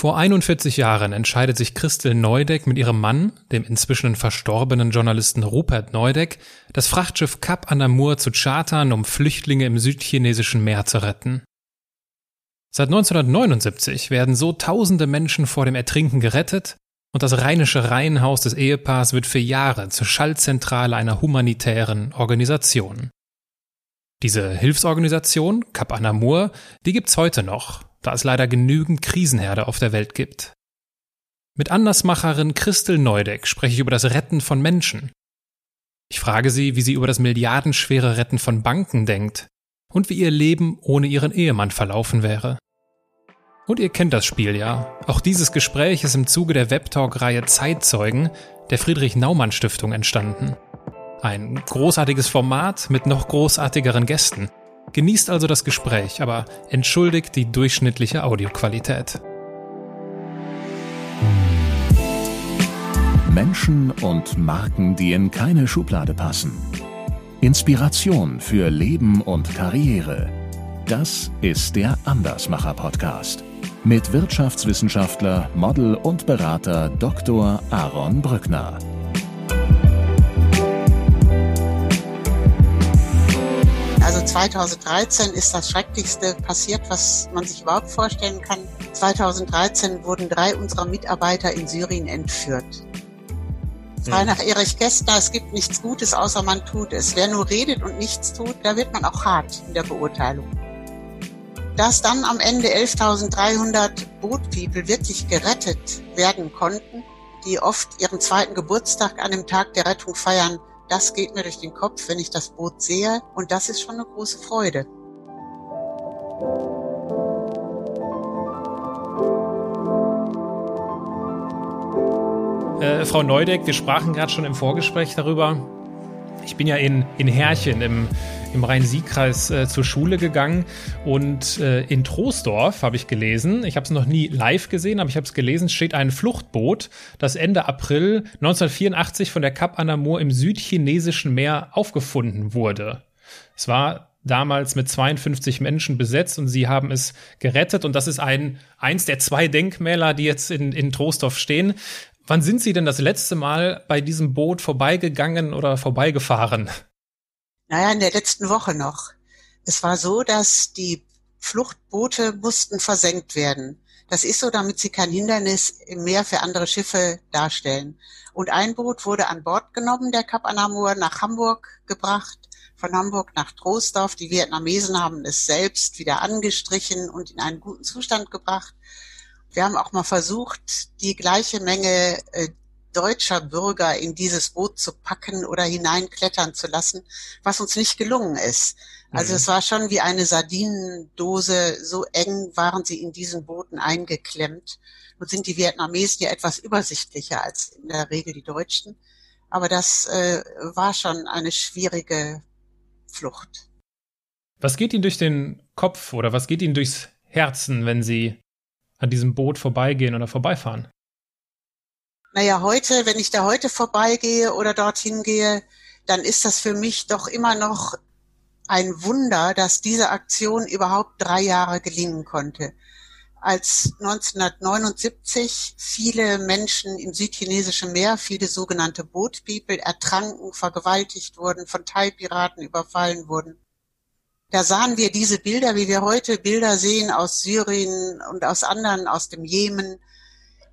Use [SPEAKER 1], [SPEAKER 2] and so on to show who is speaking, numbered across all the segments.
[SPEAKER 1] Vor 41 Jahren entscheidet sich Christel Neudeck mit ihrem Mann, dem inzwischen verstorbenen Journalisten Rupert Neudeck, das Frachtschiff Cap Anamur zu chartern, um Flüchtlinge im südchinesischen Meer zu retten. Seit 1979 werden so tausende Menschen vor dem Ertrinken gerettet und das rheinische Reihenhaus des Ehepaars wird für Jahre zur Schaltzentrale einer humanitären Organisation. Diese Hilfsorganisation, Cap Anamur, die gibt's heute noch, da es leider genügend Krisenherde auf der Welt gibt. Mit Andersmacherin Christel Neudeck spreche ich über das Retten von Menschen. Ich frage sie, wie sie über das milliardenschwere Retten von Banken denkt und wie ihr Leben ohne ihren Ehemann verlaufen wäre. Und ihr kennt das Spiel ja. Auch dieses Gespräch ist im Zuge der Webtalk-Reihe Zeitzeugen der Friedrich Naumann Stiftung entstanden. Ein großartiges Format mit noch großartigeren Gästen. Genießt also das Gespräch, aber entschuldigt die durchschnittliche Audioqualität.
[SPEAKER 2] Menschen und Marken, die in keine Schublade passen. Inspiration für Leben und Karriere. Das ist der Andersmacher Podcast mit Wirtschaftswissenschaftler, Model und Berater Dr. Aaron Brückner.
[SPEAKER 3] Also 2013 ist das Schrecklichste passiert, was man sich überhaupt vorstellen kann. 2013 wurden drei unserer Mitarbeiter in Syrien entführt. Frei nach Erich Kästner, es gibt nichts Gutes, außer man tut es. Wer nur redet und nichts tut, da wird man auch hart in der Beurteilung. Dass dann am Ende 11.300 Boat People wirklich gerettet werden konnten, die oft ihren zweiten Geburtstag an dem Tag der Rettung feiern, das geht mir durch den Kopf, wenn ich das Boot sehe. Und das ist schon eine große Freude.
[SPEAKER 1] Äh, Frau Neudeck, wir sprachen gerade schon im Vorgespräch darüber. Ich bin ja in, in Herrchen im, im Rhein-Sieg-Kreis äh, zur Schule gegangen und äh, in Troisdorf habe ich gelesen, ich habe es noch nie live gesehen, aber ich habe es gelesen, steht ein Fluchtboot, das Ende April 1984 von der Cap Anamur im südchinesischen Meer aufgefunden wurde. Es war damals mit 52 Menschen besetzt und sie haben es gerettet und das ist ein eins der zwei Denkmäler, die jetzt in, in Troisdorf stehen. Wann sind Sie denn das letzte Mal bei diesem Boot vorbeigegangen oder vorbeigefahren?
[SPEAKER 3] Naja, in der letzten Woche noch. Es war so, dass die Fluchtboote mussten versenkt werden. Das ist so, damit sie kein Hindernis im Meer für andere Schiffe darstellen. Und ein Boot wurde an Bord genommen, der Kap Anamur, nach Hamburg gebracht, von Hamburg nach Troisdorf. Die Vietnamesen haben es selbst wieder angestrichen und in einen guten Zustand gebracht. Wir haben auch mal versucht, die gleiche Menge äh, deutscher Bürger in dieses Boot zu packen oder hineinklettern zu lassen, was uns nicht gelungen ist. Also mhm. es war schon wie eine Sardinendose, so eng waren sie in diesen Booten eingeklemmt. Nun sind die Vietnamesen ja etwas übersichtlicher als in der Regel die Deutschen. Aber das äh, war schon eine schwierige Flucht.
[SPEAKER 1] Was geht Ihnen durch den Kopf oder was geht Ihnen durchs Herzen, wenn Sie an diesem Boot vorbeigehen oder vorbeifahren?
[SPEAKER 3] Naja, heute, wenn ich da heute vorbeigehe oder dorthin gehe, dann ist das für mich doch immer noch ein Wunder, dass diese Aktion überhaupt drei Jahre gelingen konnte. Als 1979 viele Menschen im südchinesischen Meer, viele sogenannte Boat People, ertranken, vergewaltigt wurden, von Thai-Piraten überfallen wurden. Da sahen wir diese Bilder, wie wir heute Bilder sehen aus Syrien und aus anderen, aus dem Jemen.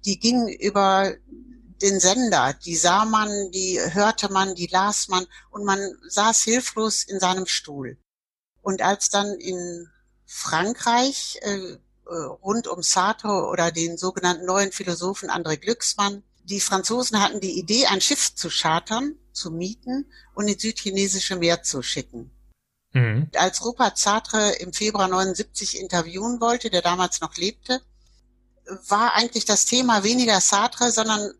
[SPEAKER 3] Die gingen über den Sender, die sah man, die hörte man, die las man und man saß hilflos in seinem Stuhl. Und als dann in Frankreich äh, äh, rund um Sartre oder den sogenannten neuen Philosophen André Glücksmann, die Franzosen hatten die Idee, ein Schiff zu chartern, zu mieten und ins südchinesische Meer zu schicken. Mhm. Als Rupert Sartre im Februar 79 interviewen wollte, der damals noch lebte, war eigentlich das Thema weniger Sartre, sondern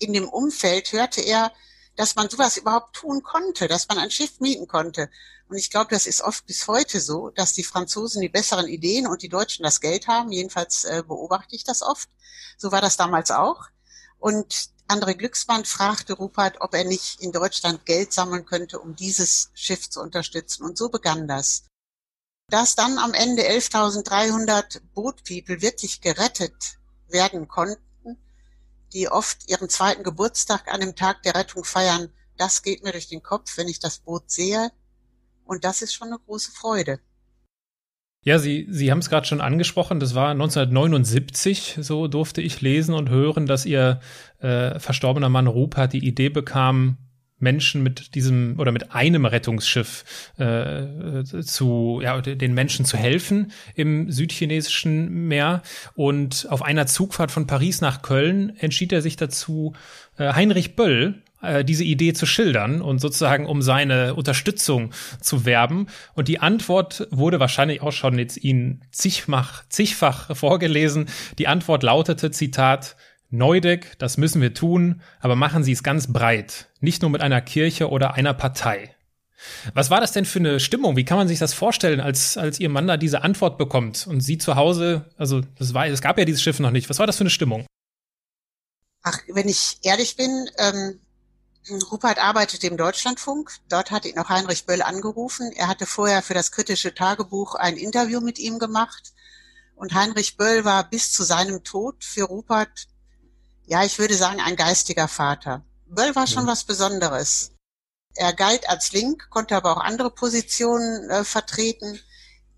[SPEAKER 3] in dem Umfeld hörte er, dass man sowas überhaupt tun konnte, dass man ein Schiff mieten konnte. Und ich glaube, das ist oft bis heute so, dass die Franzosen die besseren Ideen und die Deutschen das Geld haben. Jedenfalls äh, beobachte ich das oft. So war das damals auch. Und André Glücksmann fragte Rupert, ob er nicht in Deutschland Geld sammeln könnte, um dieses Schiff zu unterstützen. Und so begann das. Dass dann am Ende 11.300 Boat People wirklich gerettet werden konnten, die oft ihren zweiten Geburtstag an dem Tag der Rettung feiern. Das geht mir durch den Kopf, wenn ich das Boot sehe. Und das ist schon eine große Freude.
[SPEAKER 1] Ja, Sie, Sie haben es gerade schon angesprochen, das war 1979, so durfte ich lesen und hören, dass Ihr äh, verstorbener Mann Rupert die Idee bekam, Menschen mit diesem oder mit einem Rettungsschiff äh, zu ja den Menschen zu helfen im südchinesischen Meer und auf einer Zugfahrt von Paris nach Köln entschied er sich dazu äh, Heinrich Böll äh, diese Idee zu schildern und sozusagen um seine Unterstützung zu werben. Und die Antwort wurde wahrscheinlich auch schon jetzt Ihnen zigfach, zigfach vorgelesen. Die Antwort lautete, Zitat, Neudeck, das müssen wir tun, aber machen Sie es ganz breit, nicht nur mit einer Kirche oder einer Partei. Was war das denn für eine Stimmung? Wie kann man sich das vorstellen, als, als Ihr Mann da diese Antwort bekommt und Sie zu Hause, also das war, es gab ja dieses Schiff noch nicht. Was war das für eine Stimmung?
[SPEAKER 3] Ach, wenn ich ehrlich bin, ähm, Rupert arbeitet im Deutschlandfunk. Dort hat ihn auch Heinrich Böll angerufen. Er hatte vorher für das kritische Tagebuch ein Interview mit ihm gemacht. Und Heinrich Böll war bis zu seinem Tod für Rupert, ja, ich würde sagen, ein geistiger Vater. Böll war schon ja. was Besonderes. Er galt als Link, konnte aber auch andere Positionen äh, vertreten.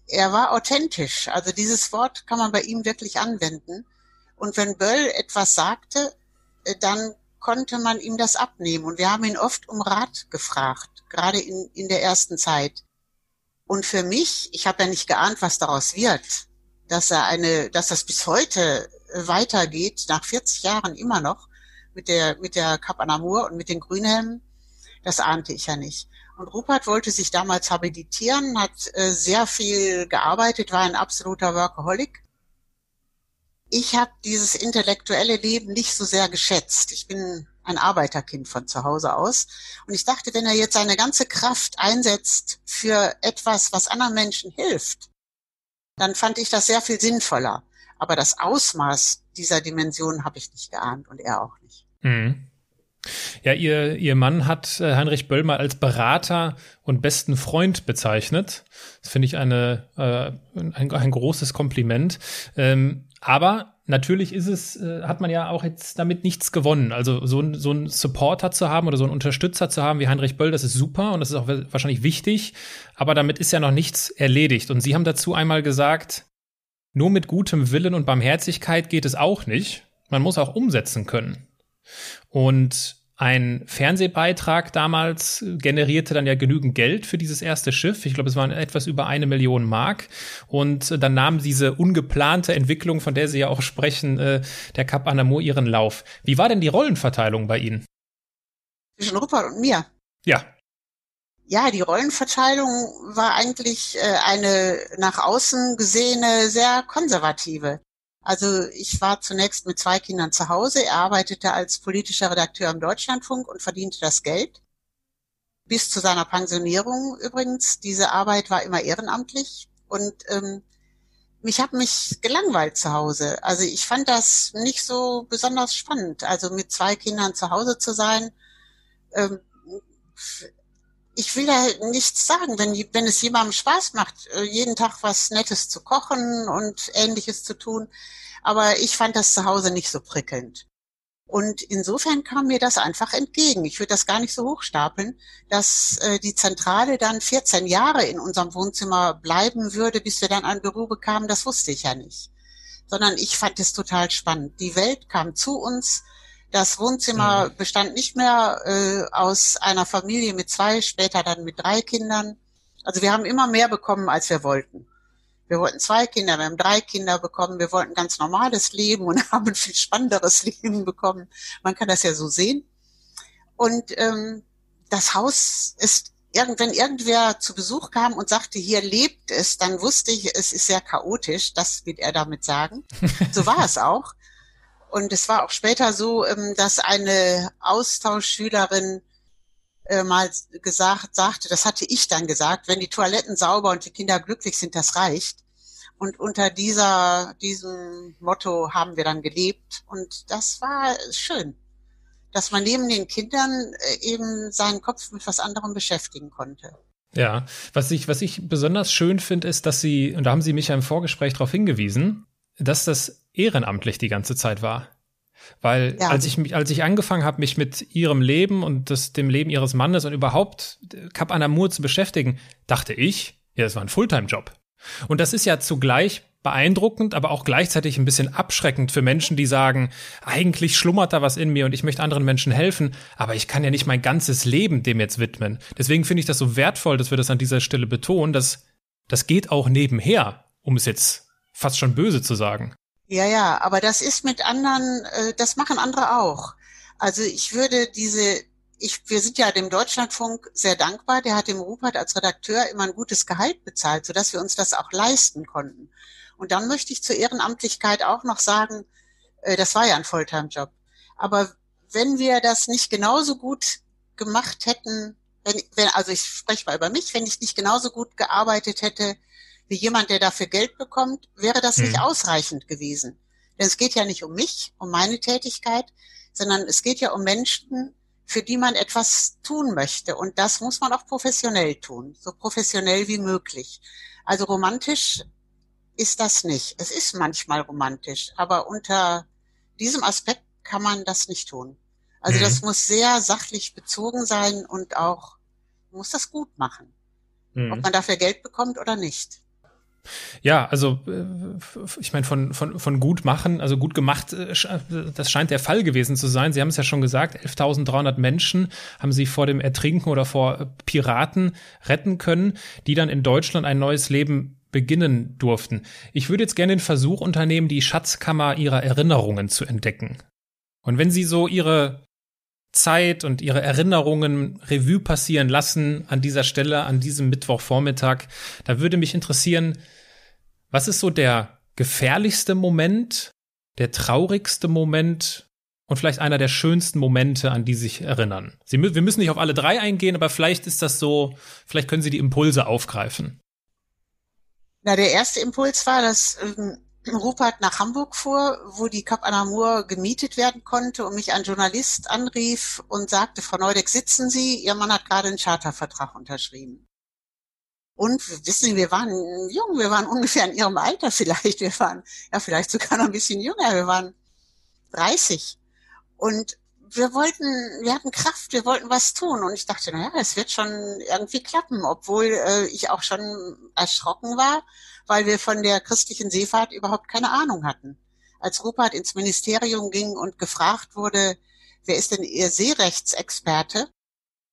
[SPEAKER 3] Er war authentisch. Also dieses Wort kann man bei ihm wirklich anwenden. Und wenn Böll etwas sagte, äh, dann konnte man ihm das abnehmen. Und wir haben ihn oft um Rat gefragt, gerade in, in der ersten Zeit. Und für mich, ich habe ja nicht geahnt, was daraus wird, dass er eine, dass das bis heute weitergeht, nach 40 Jahren immer noch, mit der, mit der Cap Anamur und mit den Grünhelmen, das ahnte ich ja nicht. Und Rupert wollte sich damals habilitieren, hat äh, sehr viel gearbeitet, war ein absoluter Workaholic ich habe dieses intellektuelle Leben nicht so sehr geschätzt. Ich bin ein Arbeiterkind von zu Hause aus. Und ich dachte, wenn er jetzt seine ganze Kraft einsetzt für etwas, was anderen Menschen hilft, dann fand ich das sehr viel sinnvoller. Aber das Ausmaß dieser Dimension habe ich nicht geahnt und er auch nicht. Mhm.
[SPEAKER 1] Ja, ihr, ihr Mann hat äh, Heinrich Böll mal als Berater und besten Freund bezeichnet. Das finde ich eine, äh, ein, ein großes Kompliment. Ähm, aber natürlich ist es, äh, hat man ja auch jetzt damit nichts gewonnen. Also so, so einen Supporter zu haben oder so einen Unterstützer zu haben wie Heinrich Böll, das ist super und das ist auch wahrscheinlich wichtig. Aber damit ist ja noch nichts erledigt. Und Sie haben dazu einmal gesagt, nur mit gutem Willen und Barmherzigkeit geht es auch nicht. Man muss auch umsetzen können. Und ein Fernsehbeitrag damals generierte dann ja genügend Geld für dieses erste Schiff. Ich glaube, es waren etwas über eine Million Mark. Und dann nahm diese ungeplante Entwicklung, von der Sie ja auch sprechen, äh, der Cap Anamur ihren Lauf. Wie war denn die Rollenverteilung bei Ihnen?
[SPEAKER 3] Zwischen Rupert und mir.
[SPEAKER 1] Ja.
[SPEAKER 3] Ja, die Rollenverteilung war eigentlich äh, eine nach außen gesehene sehr konservative. Also ich war zunächst mit zwei Kindern zu Hause. Er arbeitete als politischer Redakteur im Deutschlandfunk und verdiente das Geld. Bis zu seiner Pensionierung übrigens. Diese Arbeit war immer ehrenamtlich und ähm, mich hat mich gelangweilt zu Hause. Also ich fand das nicht so besonders spannend. Also mit zwei Kindern zu Hause zu sein. Ähm, ich will da nichts sagen, wenn, wenn es jemandem Spaß macht, äh, jeden Tag was Nettes zu kochen und ähnliches zu tun. Aber ich fand das zu Hause nicht so prickelnd. Und insofern kam mir das einfach entgegen. Ich würde das gar nicht so hochstapeln, dass äh, die Zentrale dann 14 Jahre in unserem Wohnzimmer bleiben würde, bis wir dann ein Büro bekamen. Das wusste ich ja nicht. Sondern ich fand es total spannend. Die Welt kam zu uns das Wohnzimmer mhm. bestand nicht mehr äh, aus einer Familie mit zwei, später dann mit drei Kindern. Also wir haben immer mehr bekommen, als wir wollten. Wir wollten zwei Kinder, wir haben drei Kinder bekommen, wir wollten ganz normales Leben und haben ein viel spannenderes Leben bekommen. Man kann das ja so sehen. Und ähm, das Haus ist, wenn irgendwer zu Besuch kam und sagte, hier lebt es, dann wusste ich, es ist sehr chaotisch, das wird er damit sagen. So war es auch. Und es war auch später so, ähm, dass eine Austauschschülerin äh, mal gesagt, sagte, das hatte ich dann gesagt, wenn die Toiletten sauber und die Kinder glücklich sind, das reicht. Und unter dieser, diesem Motto haben wir dann gelebt. Und das war schön, dass man neben den Kindern äh, eben seinen Kopf mit was anderem beschäftigen konnte.
[SPEAKER 1] Ja, was ich, was ich besonders schön finde, ist, dass Sie, und da haben Sie mich ja im Vorgespräch darauf hingewiesen, dass das ehrenamtlich die ganze Zeit war. Weil ja. als ich mich, als ich angefangen habe, mich mit ihrem Leben und das, dem Leben ihres Mannes und überhaupt Cap Anamur zu beschäftigen, dachte ich, ja, das war ein Fulltime-Job. Und das ist ja zugleich beeindruckend, aber auch gleichzeitig ein bisschen abschreckend für Menschen, die sagen, eigentlich schlummert da was in mir und ich möchte anderen Menschen helfen, aber ich kann ja nicht mein ganzes Leben dem jetzt widmen. Deswegen finde ich das so wertvoll, dass wir das an dieser Stelle betonen, dass das geht auch nebenher, um es jetzt fast schon böse zu sagen.
[SPEAKER 3] Ja, ja, aber das ist mit anderen, äh, das machen andere auch. Also ich würde diese, ich, wir sind ja dem Deutschlandfunk sehr dankbar. Der hat dem Rupert als Redakteur immer ein gutes Gehalt bezahlt, sodass wir uns das auch leisten konnten. Und dann möchte ich zur Ehrenamtlichkeit auch noch sagen, äh, das war ja ein Fulltime-Job. Aber wenn wir das nicht genauso gut gemacht hätten, wenn, wenn, also ich spreche mal über mich, wenn ich nicht genauso gut gearbeitet hätte wie jemand, der dafür Geld bekommt, wäre das mhm. nicht ausreichend gewesen. Denn es geht ja nicht um mich, um meine Tätigkeit, sondern es geht ja um Menschen, für die man etwas tun möchte. Und das muss man auch professionell tun, so professionell wie möglich. Also romantisch ist das nicht. Es ist manchmal romantisch, aber unter diesem Aspekt kann man das nicht tun. Also mhm. das muss sehr sachlich bezogen sein und auch muss das gut machen. Mhm. Ob man dafür Geld bekommt oder nicht.
[SPEAKER 1] Ja, also äh, ich meine, von, von, von gut machen, also gut gemacht, äh, das scheint der Fall gewesen zu sein. Sie haben es ja schon gesagt, 11.300 Menschen haben sie vor dem Ertrinken oder vor Piraten retten können, die dann in Deutschland ein neues Leben beginnen durften. Ich würde jetzt gerne den Versuch unternehmen, die Schatzkammer ihrer Erinnerungen zu entdecken. Und wenn Sie so Ihre Zeit und Ihre Erinnerungen Revue passieren lassen an dieser Stelle, an diesem Mittwochvormittag, da würde mich interessieren, was ist so der gefährlichste Moment, der traurigste Moment und vielleicht einer der schönsten Momente, an die sich erinnern? Sie, wir müssen nicht auf alle drei eingehen, aber vielleicht ist das so, vielleicht können Sie die Impulse aufgreifen.
[SPEAKER 3] Na, der erste Impuls war, dass ähm, Rupert nach Hamburg fuhr, wo die Cap Anamur gemietet werden konnte und mich ein Journalist anrief und sagte, Frau Neudeck, sitzen Sie? Ihr Mann hat gerade einen Chartervertrag unterschrieben. Und wissen Sie, wir waren jung, wir waren ungefähr in Ihrem Alter vielleicht. Wir waren ja vielleicht sogar noch ein bisschen jünger, wir waren 30. Und wir wollten, wir hatten Kraft, wir wollten was tun. Und ich dachte, naja, es wird schon irgendwie klappen, obwohl äh, ich auch schon erschrocken war, weil wir von der christlichen Seefahrt überhaupt keine Ahnung hatten. Als Rupert ins Ministerium ging und gefragt wurde, wer ist denn Ihr Seerechtsexperte?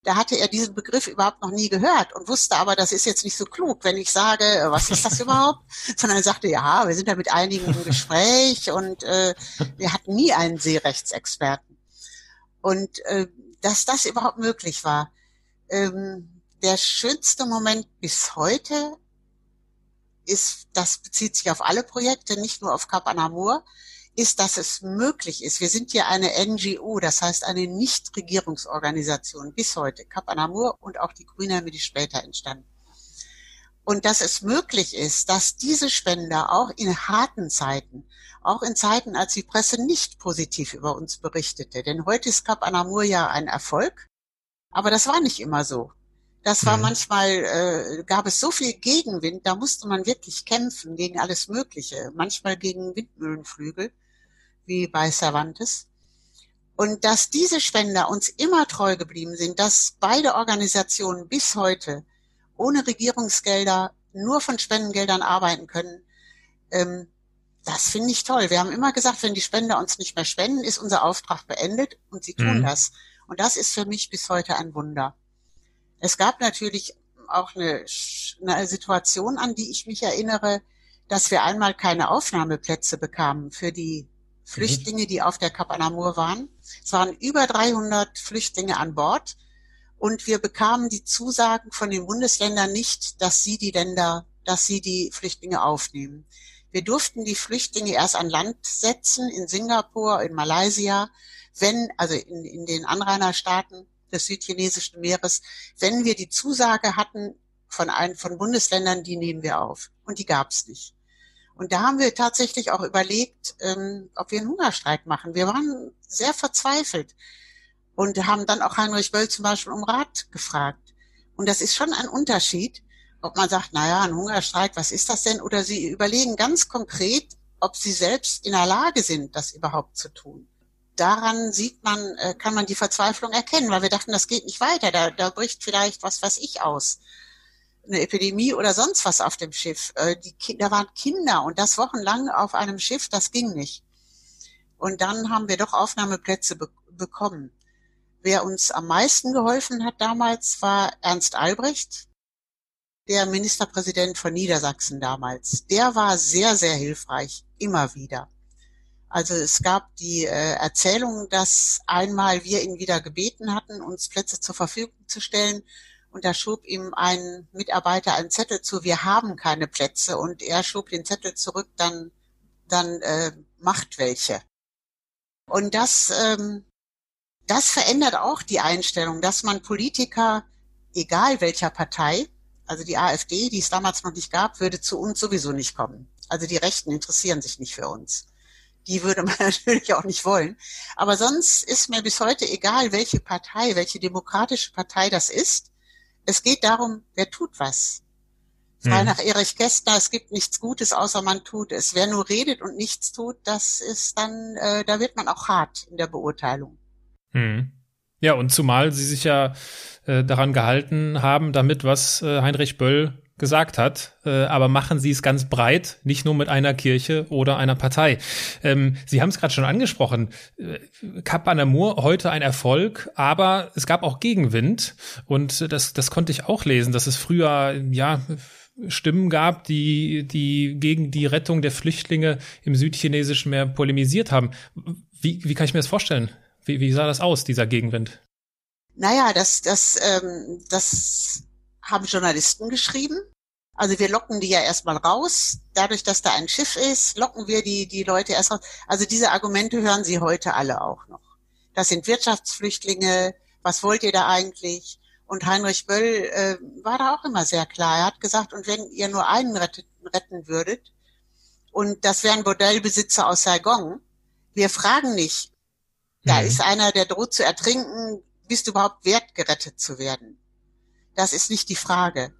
[SPEAKER 3] Da hatte er diesen Begriff überhaupt noch nie gehört und wusste aber, das ist jetzt nicht so klug, wenn ich sage, was ist das überhaupt? Sondern er sagte, ja, wir sind da mit einigen im Gespräch und äh, wir hatten nie einen Seerechtsexperten. Und äh, dass das überhaupt möglich war. Ähm, der schönste Moment bis heute ist, das bezieht sich auf alle Projekte, nicht nur auf Cap Anamur, ist, dass es möglich ist. Wir sind hier eine NGO, das heißt eine Nichtregierungsorganisation bis heute. Cap Anamur und auch die Grüne haben die später entstanden. Und dass es möglich ist, dass diese Spender auch in harten Zeiten auch in Zeiten, als die Presse nicht positiv über uns berichtete. Denn heute ist Cap Anamur ja ein Erfolg, aber das war nicht immer so. Das war mhm. manchmal, äh, gab es so viel Gegenwind, da musste man wirklich kämpfen gegen alles Mögliche. Manchmal gegen Windmühlenflügel, wie bei Cervantes. Und dass diese Spender uns immer treu geblieben sind, dass beide Organisationen bis heute ohne Regierungsgelder nur von Spendengeldern arbeiten können, ähm, das finde ich toll. Wir haben immer gesagt, wenn die Spender uns nicht mehr spenden, ist unser Auftrag beendet und sie tun mhm. das. Und das ist für mich bis heute ein Wunder. Es gab natürlich auch eine, eine Situation, an die ich mich erinnere, dass wir einmal keine Aufnahmeplätze bekamen für die Flüchtlinge, die auf der Cap Anamur waren. Es waren über 300 Flüchtlinge an Bord und wir bekamen die Zusagen von den Bundesländern nicht, dass sie die Länder, dass sie die Flüchtlinge aufnehmen. Wir durften die Flüchtlinge erst an Land setzen in Singapur, in Malaysia, wenn, also in, in den Anrainerstaaten des südchinesischen Meeres, wenn wir die Zusage hatten von ein, von Bundesländern, die nehmen wir auf. Und die gab es nicht. Und da haben wir tatsächlich auch überlegt, ähm, ob wir einen Hungerstreik machen. Wir waren sehr verzweifelt und haben dann auch Heinrich Böll zum Beispiel um Rat gefragt. Und das ist schon ein Unterschied, ob man sagt, na ja, ein Hungerstreik, was ist das denn? Oder sie überlegen ganz konkret, ob sie selbst in der Lage sind, das überhaupt zu tun. Daran sieht man, äh, kann man die Verzweiflung erkennen, weil wir dachten, das geht nicht weiter, da, da bricht vielleicht was, was ich aus. Eine Epidemie oder sonst was auf dem Schiff. Äh, die Kinder waren Kinder und das wochenlang auf einem Schiff, das ging nicht. Und dann haben wir doch Aufnahmeplätze be bekommen. Wer uns am meisten geholfen hat damals war Ernst Albrecht, der Ministerpräsident von Niedersachsen damals. Der war sehr, sehr hilfreich, immer wieder. Also es gab die äh, Erzählung, dass einmal wir ihn wieder gebeten hatten, uns Plätze zur Verfügung zu stellen. Und da schob ihm ein Mitarbeiter einen Zettel zu, wir haben keine Plätze. Und er schob den Zettel zurück, dann, dann äh, macht welche. Und das, ähm, das verändert auch die Einstellung, dass man Politiker, egal welcher Partei, also die AfD, die es damals noch nicht gab, würde zu uns sowieso nicht kommen. Also die Rechten interessieren sich nicht für uns. Die würde man natürlich auch nicht wollen. Aber sonst ist mir bis heute egal, welche Partei, welche demokratische Partei das ist. Es geht darum, wer tut was. Frei hm. nach Erich Kästner, es gibt nichts Gutes, außer man tut es. Wer nur redet und nichts tut, das ist dann, äh, da wird man auch hart in der Beurteilung.
[SPEAKER 1] Hm. Ja, und zumal sie sich ja äh, daran gehalten haben, damit, was äh, Heinrich Böll gesagt hat, äh, aber machen Sie es ganz breit, nicht nur mit einer Kirche oder einer Partei. Ähm, Sie haben es gerade schon angesprochen, äh, Cap Anamur heute ein Erfolg, aber es gab auch Gegenwind und das, das konnte ich auch lesen, dass es früher, ja, Stimmen gab, die, die gegen die Rettung der Flüchtlinge im südchinesischen Meer polemisiert haben. Wie, wie kann ich mir das vorstellen? Wie, wie sah das aus, dieser Gegenwind?
[SPEAKER 3] Naja, das, das, ähm, das haben Journalisten geschrieben. Also wir locken die ja erstmal raus. Dadurch, dass da ein Schiff ist, locken wir die, die Leute erst raus. Also diese Argumente hören Sie heute alle auch noch. Das sind Wirtschaftsflüchtlinge. Was wollt ihr da eigentlich? Und Heinrich Böll äh, war da auch immer sehr klar. Er hat gesagt, und wenn ihr nur einen rettet, retten würdet, und das wären Bordellbesitzer aus Saigon, wir fragen nicht, da mhm. ist einer, der droht zu ertrinken, bist du überhaupt wert, gerettet zu werden? Das ist nicht die Frage.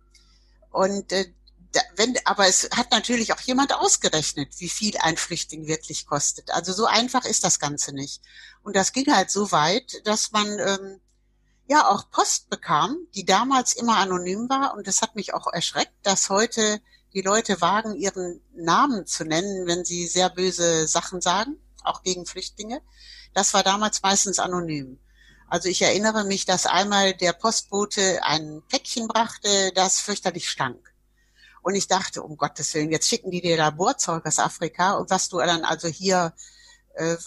[SPEAKER 3] Und äh, da, wenn, aber es hat natürlich auch jemand ausgerechnet, wie viel ein Flüchtling wirklich kostet. Also so einfach ist das Ganze nicht. Und das ging halt so weit, dass man ähm, ja auch Post bekam, die damals immer anonym war. Und das hat mich auch erschreckt, dass heute die Leute wagen, ihren Namen zu nennen, wenn sie sehr böse Sachen sagen, auch gegen Flüchtlinge. Das war damals meistens anonym. Also ich erinnere mich, dass einmal der Postbote ein Päckchen brachte, das fürchterlich stank. Und ich dachte, um Gottes Willen, jetzt schicken die dir Laborzeug aus Afrika und was du dann also hier äh,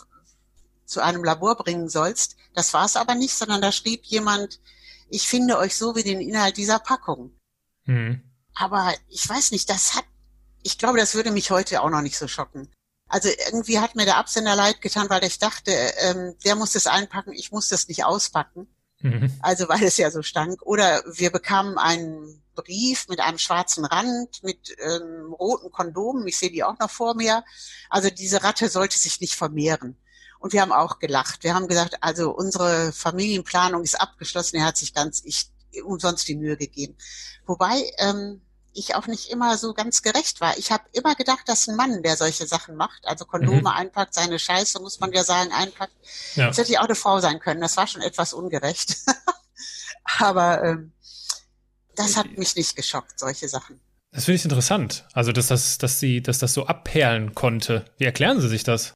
[SPEAKER 3] zu einem Labor bringen sollst. Das war es aber nicht, sondern da schrieb jemand, ich finde euch so wie den Inhalt dieser Packung. Mhm. Aber ich weiß nicht, das hat, ich glaube, das würde mich heute auch noch nicht so schocken. Also irgendwie hat mir der Absender leid getan, weil ich dachte, ähm, der muss das einpacken, ich muss das nicht auspacken. Mhm. Also weil es ja so stank. Oder wir bekamen einen Brief mit einem schwarzen Rand, mit ähm, roten Kondomen. Ich sehe die auch noch vor mir. Also diese Ratte sollte sich nicht vermehren. Und wir haben auch gelacht. Wir haben gesagt, also unsere Familienplanung ist abgeschlossen. Er hat sich ganz ich, umsonst die Mühe gegeben. Wobei ähm, ich auch nicht immer so ganz gerecht war. Ich habe immer gedacht, dass ein Mann, der solche Sachen macht, also Kondome mhm. einpackt, seine Scheiße, muss man ja sagen, einpackt. Ja. Das hätte ich auch eine Frau sein können. Das war schon etwas ungerecht. Aber ähm, das hat mich nicht geschockt, solche Sachen.
[SPEAKER 1] Das finde ich interessant. Also, dass das, dass sie, dass das so abperlen konnte. Wie erklären Sie sich das?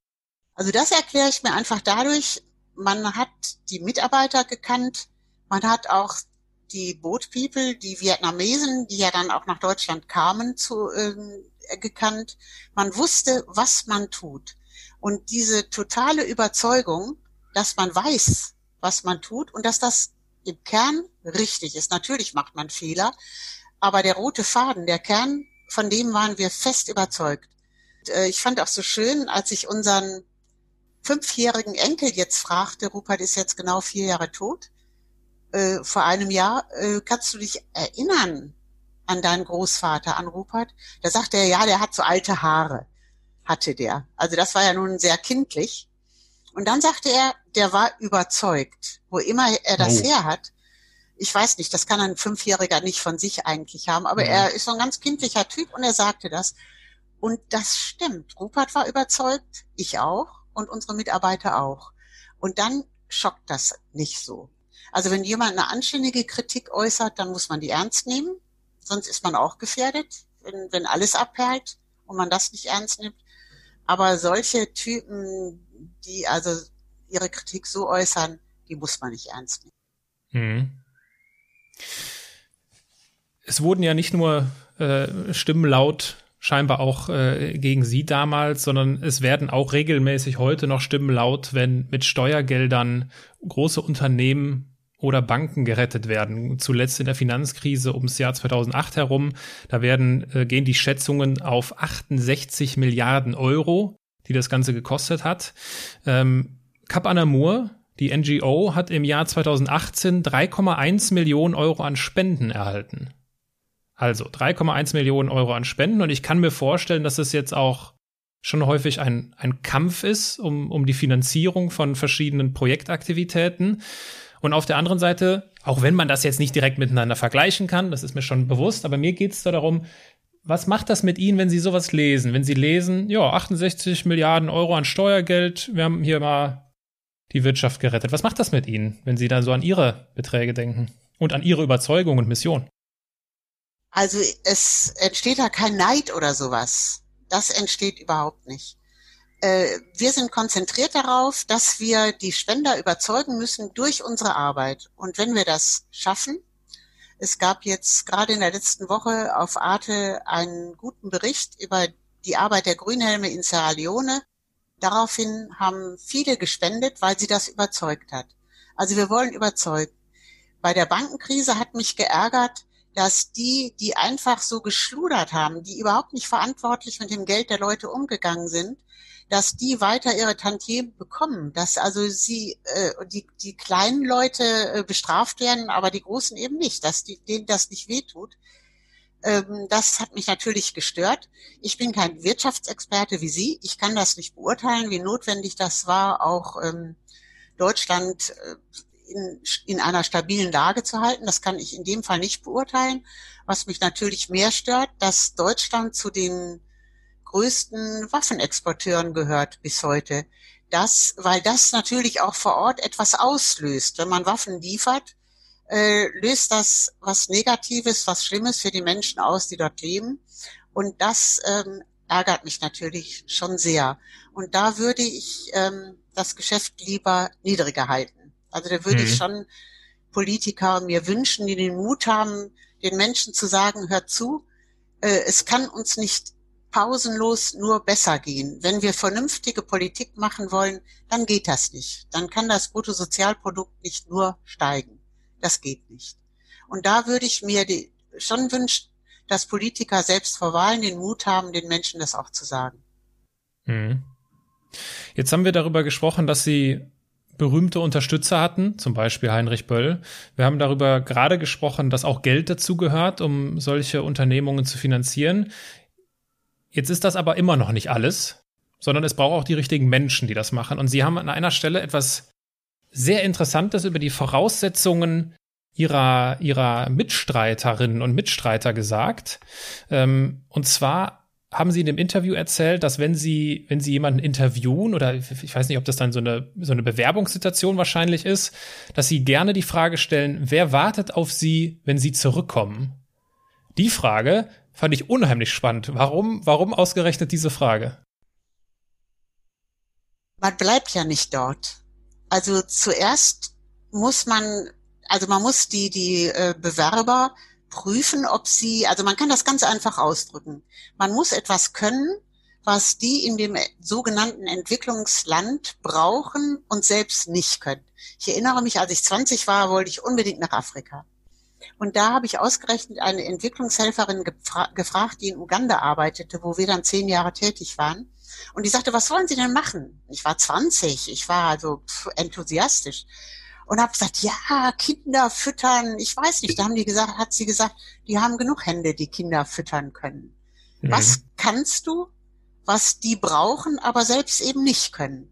[SPEAKER 3] Also, das erkläre ich mir einfach dadurch, man hat die Mitarbeiter gekannt, man hat auch die Boat People, die Vietnamesen, die ja dann auch nach Deutschland kamen, zu, äh, gekannt. Man wusste, was man tut. Und diese totale Überzeugung, dass man weiß, was man tut und dass das im Kern richtig ist. Natürlich macht man Fehler, aber der rote Faden, der Kern, von dem waren wir fest überzeugt. Und, äh, ich fand auch so schön, als ich unseren fünfjährigen Enkel jetzt fragte, Rupert ist jetzt genau vier Jahre tot, äh, vor einem Jahr, äh, kannst du dich erinnern an deinen Großvater, an Rupert? Da sagte er, ja, der hat so alte Haare, hatte der. Also das war ja nun sehr kindlich. Und dann sagte er, der war überzeugt, wo immer er das oh. her hat. Ich weiß nicht, das kann ein Fünfjähriger nicht von sich eigentlich haben, aber ja. er ist so ein ganz kindlicher Typ und er sagte das. Und das stimmt. Rupert war überzeugt, ich auch und unsere Mitarbeiter auch. Und dann schockt das nicht so. Also wenn jemand eine anständige Kritik äußert, dann muss man die ernst nehmen. Sonst ist man auch gefährdet, wenn, wenn alles abperlt und man das nicht ernst nimmt. Aber solche Typen, die also ihre Kritik so äußern, die muss man nicht ernst nehmen. Mhm.
[SPEAKER 1] Es wurden ja nicht nur äh, Stimmen laut, scheinbar auch äh, gegen Sie damals, sondern es werden auch regelmäßig heute noch Stimmen laut, wenn mit Steuergeldern große Unternehmen oder Banken gerettet werden. Zuletzt in der Finanzkrise ums Jahr 2008 herum, da werden äh, gehen die Schätzungen auf 68 Milliarden Euro, die das Ganze gekostet hat. Ähm, Cap Anamur, die NGO, hat im Jahr 2018 3,1 Millionen Euro an Spenden erhalten. Also 3,1 Millionen Euro an Spenden und ich kann mir vorstellen, dass es jetzt auch schon häufig ein, ein Kampf ist um, um die Finanzierung von verschiedenen Projektaktivitäten. Und auf der anderen Seite, auch wenn man das jetzt nicht direkt miteinander vergleichen kann, das ist mir schon bewusst, aber mir geht es da darum, was macht das mit Ihnen, wenn Sie sowas lesen? Wenn Sie lesen, ja, 68 Milliarden Euro an Steuergeld, wir haben hier mal die Wirtschaft gerettet. Was macht das mit Ihnen, wenn Sie dann so an Ihre Beträge denken und an Ihre Überzeugung und Mission?
[SPEAKER 3] Also es entsteht da kein Neid oder sowas. Das entsteht überhaupt nicht. Äh, wir sind konzentriert darauf, dass wir die Spender überzeugen müssen durch unsere Arbeit. Und wenn wir das schaffen, es gab jetzt gerade in der letzten Woche auf Arte einen guten Bericht über die Arbeit der Grünhelme in Sierra Leone. Daraufhin haben viele gespendet, weil sie das überzeugt hat. Also wir wollen überzeugen. Bei der Bankenkrise hat mich geärgert, dass die, die einfach so geschludert haben, die überhaupt nicht verantwortlich mit dem Geld der Leute umgegangen sind, dass die weiter ihre Tantiemen bekommen, dass also sie äh, die die kleinen Leute äh, bestraft werden, aber die großen eben nicht, dass die, denen das nicht wehtut. Ähm, das hat mich natürlich gestört. Ich bin kein Wirtschaftsexperte wie Sie. Ich kann das nicht beurteilen, wie notwendig das war, auch ähm, Deutschland äh, in, in einer stabilen Lage zu halten. Das kann ich in dem Fall nicht beurteilen. Was mich natürlich mehr stört, dass Deutschland zu den größten Waffenexporteuren gehört bis heute. Das, weil das natürlich auch vor Ort etwas auslöst. Wenn man Waffen liefert, äh, löst das was Negatives, was Schlimmes für die Menschen aus, die dort leben. Und das ähm, ärgert mich natürlich schon sehr. Und da würde ich ähm, das Geschäft lieber niedriger halten. Also da würde mhm. ich schon Politiker mir wünschen, die den Mut haben, den Menschen zu sagen, hört zu, äh, es kann uns nicht pausenlos nur besser gehen. Wenn wir vernünftige Politik machen wollen, dann geht das nicht. Dann kann das Bruttosozialprodukt nicht nur steigen. Das geht nicht. Und da würde ich mir die, schon wünschen, dass Politiker selbst vor Wahlen den Mut haben, den Menschen das auch zu sagen.
[SPEAKER 1] Hm. Jetzt haben wir darüber gesprochen, dass Sie berühmte Unterstützer hatten, zum Beispiel Heinrich Böll. Wir haben darüber gerade gesprochen, dass auch Geld dazu gehört, um solche Unternehmungen zu finanzieren. Jetzt ist das aber immer noch nicht alles, sondern es braucht auch die richtigen Menschen, die das machen. Und Sie haben an einer Stelle etwas sehr Interessantes über die Voraussetzungen ihrer, ihrer Mitstreiterinnen und Mitstreiter gesagt. Ähm, und zwar haben Sie in dem Interview erzählt, dass wenn Sie, wenn Sie jemanden interviewen oder ich weiß nicht, ob das dann so eine, so eine Bewerbungssituation wahrscheinlich ist, dass Sie gerne die Frage stellen, wer wartet auf Sie, wenn Sie zurückkommen? Die Frage fand ich unheimlich spannend. Warum, warum ausgerechnet diese Frage?
[SPEAKER 3] Man bleibt ja nicht dort. Also zuerst muss man, also man muss die, die äh, Bewerber prüfen, ob sie, also man kann das ganz einfach ausdrücken. Man muss etwas können, was die in dem sogenannten Entwicklungsland brauchen und selbst nicht können. Ich erinnere mich, als ich 20 war, wollte ich unbedingt nach Afrika. Und da habe ich ausgerechnet eine Entwicklungshelferin gefra gefragt, die in Uganda arbeitete, wo wir dann zehn Jahre tätig waren. Und die sagte, was wollen Sie denn machen? Ich war 20, ich war also enthusiastisch und habe gesagt, ja, Kinder füttern, ich weiß nicht. Da haben die gesagt, hat sie gesagt, die haben genug Hände, die Kinder füttern können. Mhm. Was kannst du, was die brauchen, aber selbst eben nicht können?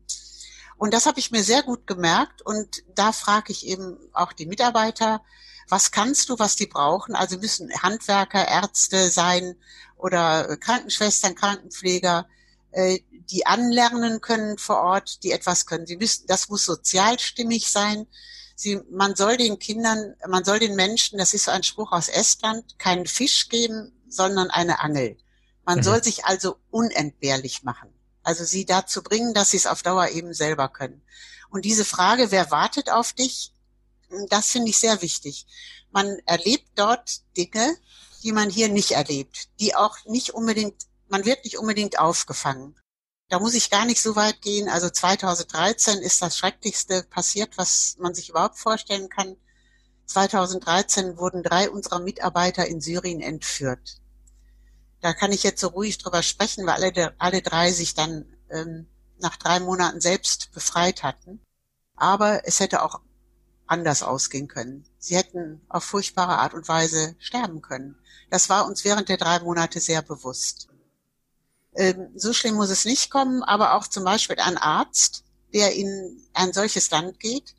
[SPEAKER 3] Und das habe ich mir sehr gut gemerkt und da frage ich eben auch die Mitarbeiter, was kannst du, was die brauchen? Also müssen Handwerker, Ärzte sein oder Krankenschwestern, Krankenpfleger, die anlernen können vor Ort, die etwas können. Sie müssen, das muss sozial stimmig sein. Sie, man soll den Kindern, man soll den Menschen, das ist so ein Spruch aus Estland, keinen Fisch geben, sondern eine Angel. Man mhm. soll sich also unentbehrlich machen. Also sie dazu bringen, dass sie es auf Dauer eben selber können. Und diese Frage, wer wartet auf dich, das finde ich sehr wichtig. Man erlebt dort Dinge, die man hier nicht erlebt, die auch nicht unbedingt, man wird nicht unbedingt aufgefangen. Da muss ich gar nicht so weit gehen. Also 2013 ist das Schrecklichste passiert, was man sich überhaupt vorstellen kann. 2013 wurden drei unserer Mitarbeiter in Syrien entführt. Da kann ich jetzt so ruhig drüber sprechen, weil alle, alle drei sich dann ähm, nach drei Monaten selbst befreit hatten. Aber es hätte auch anders ausgehen können. Sie hätten auf furchtbare Art und Weise sterben können. Das war uns während der drei Monate sehr bewusst. Ähm, so schlimm muss es nicht kommen, aber auch zum Beispiel ein Arzt, der in ein solches Land geht,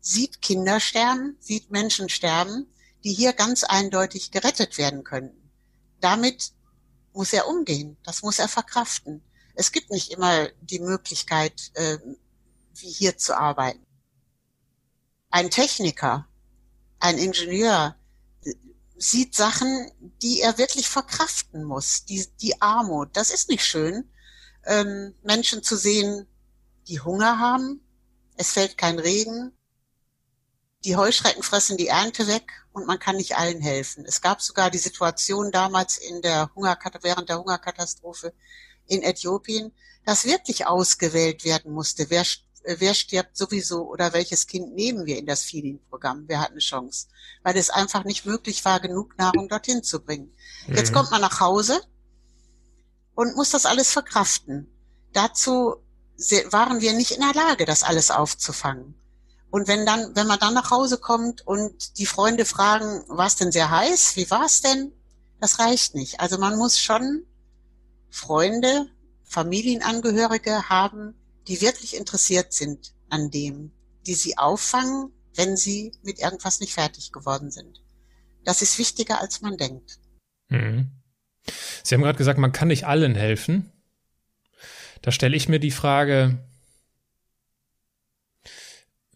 [SPEAKER 3] sieht Kinder sterben, sieht Menschen sterben, die hier ganz eindeutig gerettet werden können. Damit muss er umgehen, das muss er verkraften. Es gibt nicht immer die Möglichkeit, äh, wie hier zu arbeiten. Ein Techniker, ein Ingenieur, sieht Sachen, die er wirklich verkraften muss. Die, die Armut, das ist nicht schön. Ähm, Menschen zu sehen, die Hunger haben, es fällt kein Regen, die Heuschrecken fressen die Ernte weg und man kann nicht allen helfen. Es gab sogar die Situation damals in der während der Hungerkatastrophe in Äthiopien, dass wirklich ausgewählt werden musste, wer wer stirbt sowieso oder welches Kind nehmen wir in das Feeding-Programm? Wer hat eine Chance? Weil es einfach nicht möglich war, genug Nahrung dorthin zu bringen. Mhm. Jetzt kommt man nach Hause und muss das alles verkraften. Dazu waren wir nicht in der Lage, das alles aufzufangen. Und wenn dann, wenn man dann nach Hause kommt und die Freunde fragen, war es denn sehr heiß? Wie war es denn? Das reicht nicht. Also man muss schon Freunde, Familienangehörige haben, die wirklich interessiert sind an dem, die sie auffangen, wenn sie mit irgendwas nicht fertig geworden sind. Das ist wichtiger, als man denkt.
[SPEAKER 1] Mhm. Sie haben gerade gesagt, man kann nicht allen helfen. Da stelle ich mir die Frage,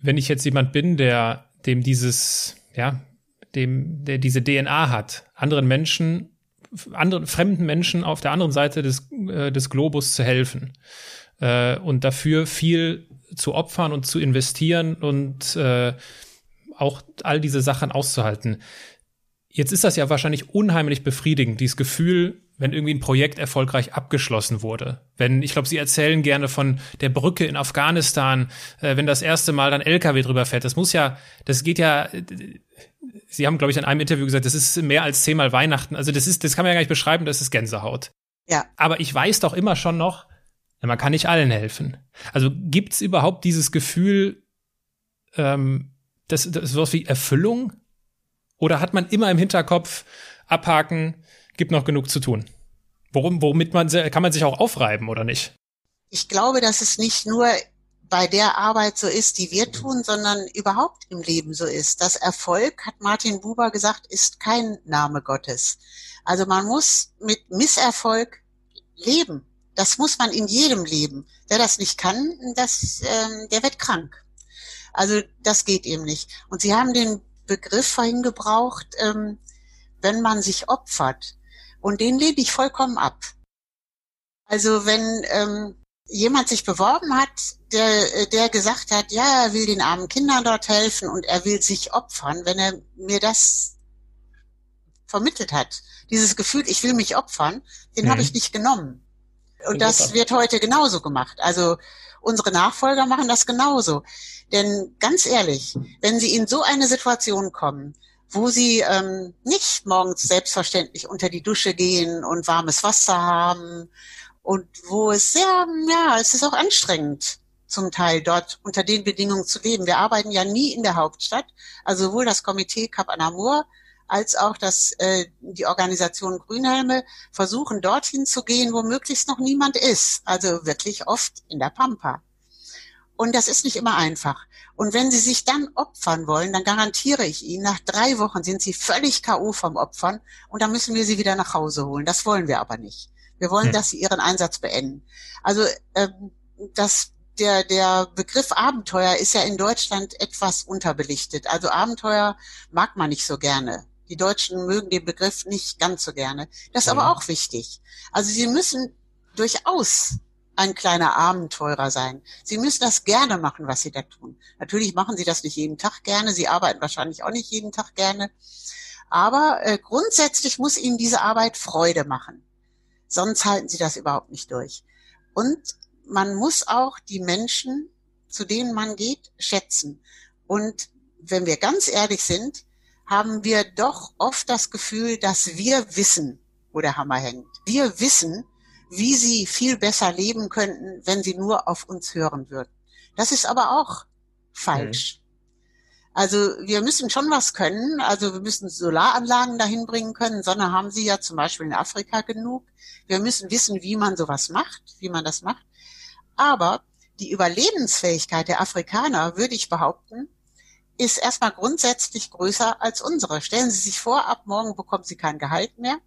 [SPEAKER 1] wenn ich jetzt jemand bin, der dem dieses, ja, dem, der diese DNA hat, anderen Menschen, anderen fremden Menschen auf der anderen Seite des, äh, des Globus zu helfen äh, und dafür viel zu opfern und zu investieren und äh, auch all diese Sachen auszuhalten. Jetzt ist das ja wahrscheinlich unheimlich befriedigend, dieses Gefühl, wenn irgendwie ein Projekt erfolgreich abgeschlossen wurde. Wenn, ich glaube, Sie erzählen gerne von der Brücke in Afghanistan, äh, wenn das erste Mal dann LKW drüber fährt. Das muss ja, das geht ja, Sie haben, glaube ich, in einem Interview gesagt, das ist mehr als zehnmal Weihnachten. Also das ist, das kann man ja gar nicht beschreiben, das ist Gänsehaut. Ja. Aber ich weiß doch immer schon noch, man kann nicht allen helfen. Also gibt's überhaupt dieses Gefühl, ähm, das, das ist was wie Erfüllung? Oder hat man immer im Hinterkopf, abhaken, gibt noch genug zu tun? Worum, womit man, kann man sich auch aufreiben oder nicht?
[SPEAKER 3] Ich glaube, dass es nicht nur bei der Arbeit so ist, die wir tun, sondern überhaupt im Leben so ist. Das Erfolg, hat Martin Buber gesagt, ist kein Name Gottes. Also man muss mit Misserfolg leben. Das muss man in jedem leben. Wer das nicht kann, das, ähm, der wird krank. Also das geht eben nicht. Und Sie haben den Begriff vorhin gebraucht, ähm, wenn man sich opfert. Und den lehne ich vollkommen ab. Also wenn ähm, jemand sich beworben hat, der, der gesagt hat, ja, er will den armen Kindern dort helfen und er will sich opfern, wenn er mir das vermittelt hat, dieses Gefühl, ich will mich opfern, den mhm. habe ich nicht genommen. Und das wird heute genauso gemacht. Also unsere Nachfolger machen das genauso. Denn ganz ehrlich, wenn sie in so eine Situation kommen, wo sie ähm, nicht morgens selbstverständlich unter die Dusche gehen und warmes Wasser haben und wo es sehr, ja, es ist auch anstrengend zum Teil dort unter den Bedingungen zu leben. Wir arbeiten ja nie in der Hauptstadt, also sowohl das Komitee Cap Anamur als auch das, äh, die Organisation Grünhelme versuchen dorthin zu gehen, wo möglichst noch niemand ist. Also wirklich oft in der Pampa. Und das ist nicht immer einfach. Und wenn Sie sich dann opfern wollen, dann garantiere ich Ihnen, nach drei Wochen sind Sie völlig K.O. vom Opfern und dann müssen wir Sie wieder nach Hause holen. Das wollen wir aber nicht. Wir wollen, hm. dass Sie Ihren Einsatz beenden. Also ähm, das, der, der Begriff Abenteuer ist ja in Deutschland etwas unterbelichtet. Also Abenteuer mag man nicht so gerne. Die Deutschen mögen den Begriff nicht ganz so gerne. Das ist mhm. aber auch wichtig. Also Sie müssen durchaus ein kleiner Abenteurer sein. Sie müssen das gerne machen, was Sie da tun. Natürlich machen Sie das nicht jeden Tag gerne. Sie arbeiten wahrscheinlich auch nicht jeden Tag gerne. Aber äh, grundsätzlich muss Ihnen diese Arbeit Freude machen. Sonst halten Sie das überhaupt nicht durch. Und man muss auch die Menschen, zu denen man geht, schätzen. Und wenn wir ganz ehrlich sind, haben wir doch oft das Gefühl, dass wir wissen, wo der Hammer hängt. Wir wissen, wie sie viel besser leben könnten, wenn sie nur auf uns hören würden. Das ist aber auch falsch. Mhm. Also wir müssen schon was können. Also wir müssen Solaranlagen dahin bringen können. Sonne haben sie ja zum Beispiel in Afrika genug. Wir müssen wissen, wie man sowas macht, wie man das macht. Aber die Überlebensfähigkeit der Afrikaner, würde ich behaupten, ist erstmal grundsätzlich größer als unsere. Stellen Sie sich vor, ab morgen bekommen Sie kein Gehalt mehr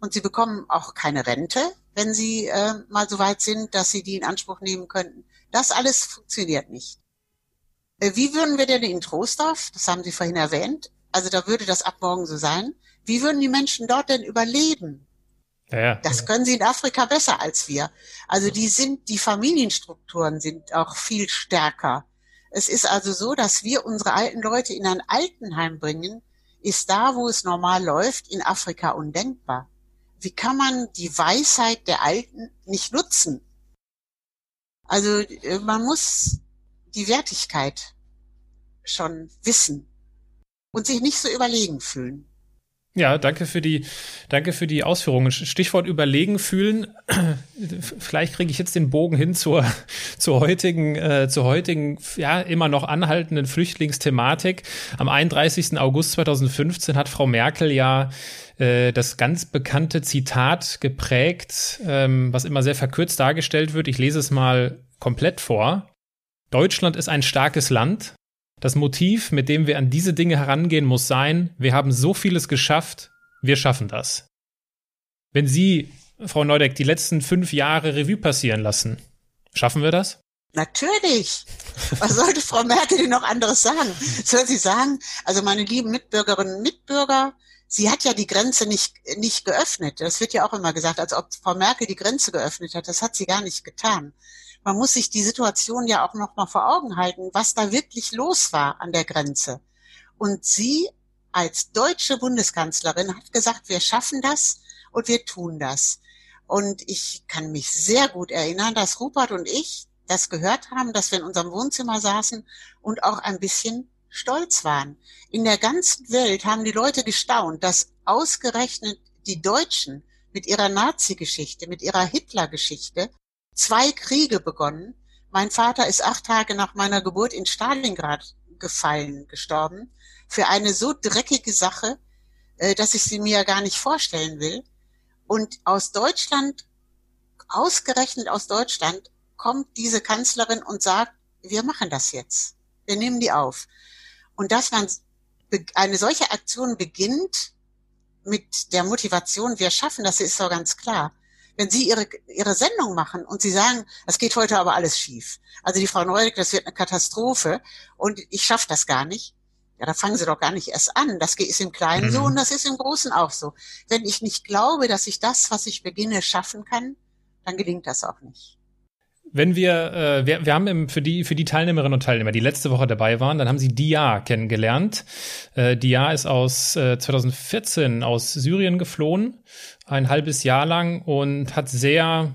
[SPEAKER 3] und Sie bekommen auch keine Rente, wenn Sie äh, mal so weit sind, dass Sie die in Anspruch nehmen könnten. Das alles funktioniert nicht. Äh, wie würden wir denn in Trostorf, das haben Sie vorhin erwähnt, also da würde das ab morgen so sein, wie würden die Menschen dort denn überleben? Ja, ja. Das können sie in Afrika besser als wir. Also die sind, die Familienstrukturen sind auch viel stärker. Es ist also so, dass wir unsere alten Leute in ein Altenheim bringen, ist da, wo es normal läuft, in Afrika undenkbar. Wie kann man die Weisheit der Alten nicht nutzen? Also äh, man muss die Wertigkeit schon wissen und sich nicht so überlegen fühlen.
[SPEAKER 1] Ja, danke für die, danke für die Ausführungen. Stichwort überlegen fühlen. Vielleicht kriege ich jetzt den Bogen hin zur, zur heutigen, äh, zur heutigen, ja, immer noch anhaltenden Flüchtlingsthematik. Am 31. August 2015 hat Frau Merkel ja äh, das ganz bekannte Zitat geprägt, ähm, was immer sehr verkürzt dargestellt wird. Ich lese es mal komplett vor. Deutschland ist ein starkes Land, das Motiv, mit dem wir an diese Dinge herangehen, muss sein, wir haben so vieles geschafft, wir schaffen das. Wenn Sie, Frau Neudeck, die letzten fünf Jahre Revue passieren lassen, schaffen wir das?
[SPEAKER 3] Natürlich. Was sollte Frau Merkel denn noch anderes sagen? Soll sie sagen, also meine lieben Mitbürgerinnen und Mitbürger, sie hat ja die Grenze nicht, nicht geöffnet. Das wird ja auch immer gesagt, als ob Frau Merkel die Grenze geöffnet hat. Das hat sie gar nicht getan man muss sich die Situation ja auch noch mal vor Augen halten, was da wirklich los war an der Grenze. Und sie als deutsche Bundeskanzlerin hat gesagt, wir schaffen das und wir tun das. Und ich kann mich sehr gut erinnern, dass Rupert und ich das gehört haben, dass wir in unserem Wohnzimmer saßen und auch ein bisschen stolz waren. In der ganzen Welt haben die Leute gestaunt, dass ausgerechnet die Deutschen mit ihrer Nazi-Geschichte, mit ihrer Hitler-Geschichte zwei Kriege begonnen. Mein Vater ist acht Tage nach meiner Geburt in Stalingrad gefallen, gestorben, für eine so dreckige Sache, äh, dass ich sie mir gar nicht vorstellen will. Und aus Deutschland, ausgerechnet aus Deutschland, kommt diese Kanzlerin und sagt, wir machen das jetzt. Wir nehmen die auf. Und dass man eine solche Aktion beginnt mit der Motivation, wir schaffen das, ist doch ganz klar wenn Sie Ihre, Ihre Sendung machen und Sie sagen, es geht heute aber alles schief. Also die Frau Neulich, das wird eine Katastrophe und ich schaffe das gar nicht. Ja, da fangen Sie doch gar nicht erst an. Das ist im Kleinen mhm. so und das ist im Großen auch so. Wenn ich nicht glaube, dass ich das, was ich beginne, schaffen kann, dann gelingt das auch nicht.
[SPEAKER 1] Wenn wir, äh, wir, wir haben im, für die für die Teilnehmerinnen und Teilnehmer, die letzte Woche dabei waren, dann haben sie Dia kennengelernt. Äh, Dia ist aus äh, 2014 aus Syrien geflohen, ein halbes Jahr lang und hat sehr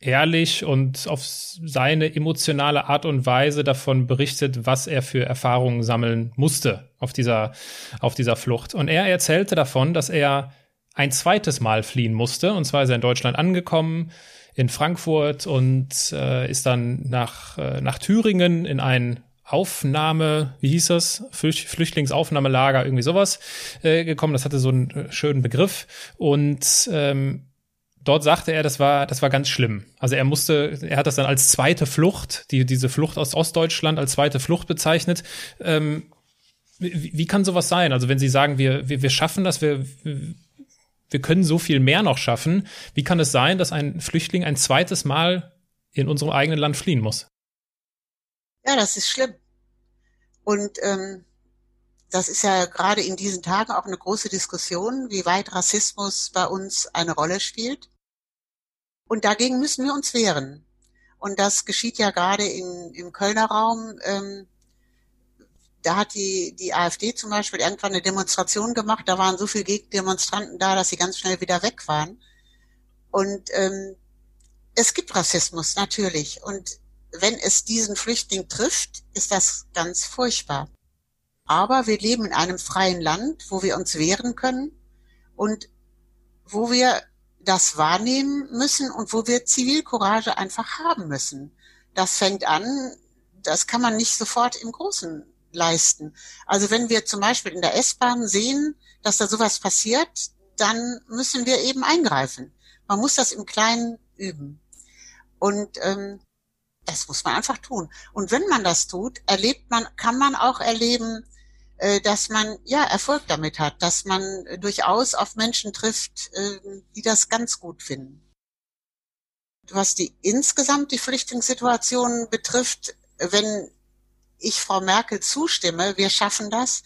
[SPEAKER 1] ehrlich und auf seine emotionale Art und Weise davon berichtet, was er für Erfahrungen sammeln musste auf dieser auf dieser Flucht. Und er erzählte davon, dass er ein zweites Mal fliehen musste. Und zwar ist er in Deutschland angekommen in Frankfurt und äh, ist dann nach, äh, nach Thüringen in ein Aufnahme, wie hieß das? Flücht Flüchtlingsaufnahmelager, irgendwie sowas äh, gekommen. Das hatte so einen äh, schönen Begriff. Und ähm, dort sagte er, das war, das war ganz schlimm. Also er musste, er hat das dann als zweite Flucht, die, diese Flucht aus Ostdeutschland als zweite Flucht bezeichnet. Ähm, wie, wie kann sowas sein? Also wenn Sie sagen, wir, wir, wir schaffen das, wir, wir können so viel mehr noch schaffen, wie kann es sein, dass ein Flüchtling ein zweites Mal in unserem eigenen Land fliehen muss?
[SPEAKER 3] Ja, das ist schlimm. Und ähm, das ist ja gerade in diesen Tagen auch eine große Diskussion, wie weit Rassismus bei uns eine Rolle spielt. Und dagegen müssen wir uns wehren. Und das geschieht ja gerade in, im Kölner Raum. Ähm, da hat die, die AfD zum Beispiel irgendwann eine Demonstration gemacht. Da waren so viele Gegendemonstranten da, dass sie ganz schnell wieder weg waren. Und ähm, es gibt Rassismus, natürlich. Und wenn es diesen Flüchtling trifft, ist das ganz furchtbar. Aber wir leben in einem freien Land, wo wir uns wehren können und wo wir das wahrnehmen müssen und wo wir Zivilcourage einfach haben müssen. Das fängt an, das kann man nicht sofort im Großen leisten. Also wenn wir zum Beispiel in der S-Bahn sehen, dass da sowas passiert, dann müssen wir eben eingreifen. Man muss das im Kleinen üben. Und ähm, das muss man einfach tun. Und wenn man das tut, erlebt man, kann man auch erleben, äh, dass man ja Erfolg damit hat, dass man durchaus auf Menschen trifft, äh, die das ganz gut finden. Was die insgesamt die Flüchtlingssituation betrifft, wenn ich Frau Merkel zustimme, wir schaffen das,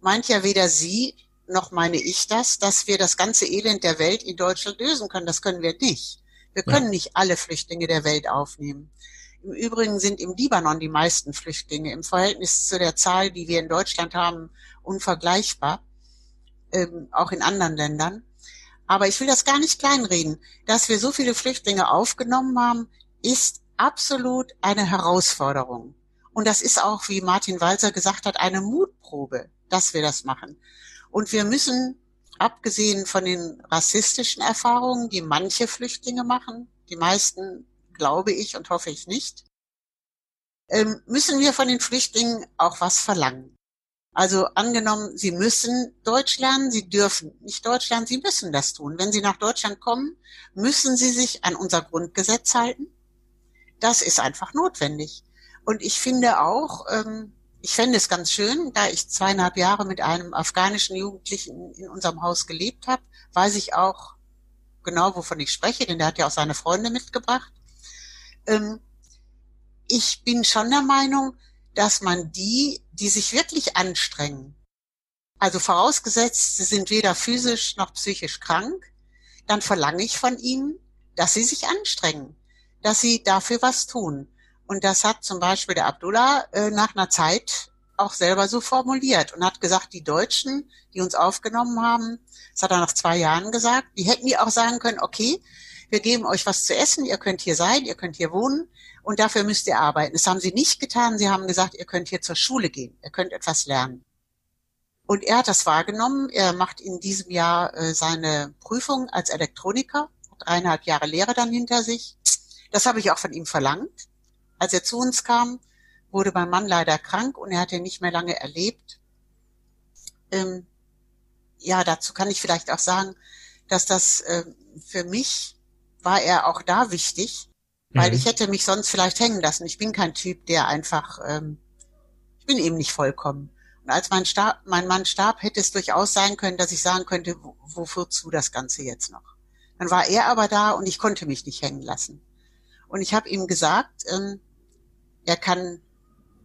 [SPEAKER 3] meint ja weder sie noch meine ich das, dass wir das ganze Elend der Welt in Deutschland lösen können. Das können wir nicht. Wir können ja. nicht alle Flüchtlinge der Welt aufnehmen. Im Übrigen sind im Libanon die meisten Flüchtlinge im Verhältnis zu der Zahl, die wir in Deutschland haben, unvergleichbar, ähm, auch in anderen Ländern. Aber ich will das gar nicht kleinreden. Dass wir so viele Flüchtlinge aufgenommen haben, ist absolut eine Herausforderung. Und das ist auch, wie Martin Walser gesagt hat, eine Mutprobe, dass wir das machen. Und wir müssen, abgesehen von den rassistischen Erfahrungen, die manche Flüchtlinge machen, die meisten glaube ich und hoffe ich nicht, ähm, müssen wir von den Flüchtlingen auch was verlangen. Also angenommen, sie müssen Deutsch lernen, sie dürfen nicht Deutsch lernen, sie müssen das tun. Wenn sie nach Deutschland kommen, müssen sie sich an unser Grundgesetz halten. Das ist einfach notwendig. Und ich finde auch, ähm, ich fände es ganz schön, da ich zweieinhalb Jahre mit einem afghanischen Jugendlichen in unserem Haus gelebt habe, weiß ich auch genau, wovon ich spreche, denn der hat ja auch seine Freunde mitgebracht ähm, ich bin schon der Meinung, dass man die, die sich wirklich anstrengen, also vorausgesetzt, sie sind weder physisch noch psychisch krank, dann verlange ich von ihnen, dass sie sich anstrengen, dass sie dafür was tun. Und das hat zum Beispiel der Abdullah äh, nach einer Zeit auch selber so formuliert und hat gesagt, die Deutschen, die uns aufgenommen haben, das hat er nach zwei Jahren gesagt, die hätten die auch sagen können, okay, wir geben euch was zu essen, ihr könnt hier sein, ihr könnt hier wohnen und dafür müsst ihr arbeiten. Das haben sie nicht getan. Sie haben gesagt, ihr könnt hier zur Schule gehen, ihr könnt etwas lernen. Und er hat das wahrgenommen. Er macht in diesem Jahr äh, seine Prüfung als Elektroniker, dreieinhalb Jahre Lehre dann hinter sich. Das habe ich auch von ihm verlangt. Als er zu uns kam, wurde mein Mann leider krank und er hat ihn nicht mehr lange erlebt. Ähm, ja, dazu kann ich vielleicht auch sagen, dass das äh, für mich war er auch da wichtig, weil mhm. ich hätte mich sonst vielleicht hängen lassen. Ich bin kein Typ, der einfach, ähm, ich bin eben nicht vollkommen. Und als mein, Stab, mein Mann starb, hätte es durchaus sein können, dass ich sagen könnte, wofür zu das Ganze jetzt noch? Dann war er aber da und ich konnte mich nicht hängen lassen. Und ich habe ihm gesagt, ähm, er kann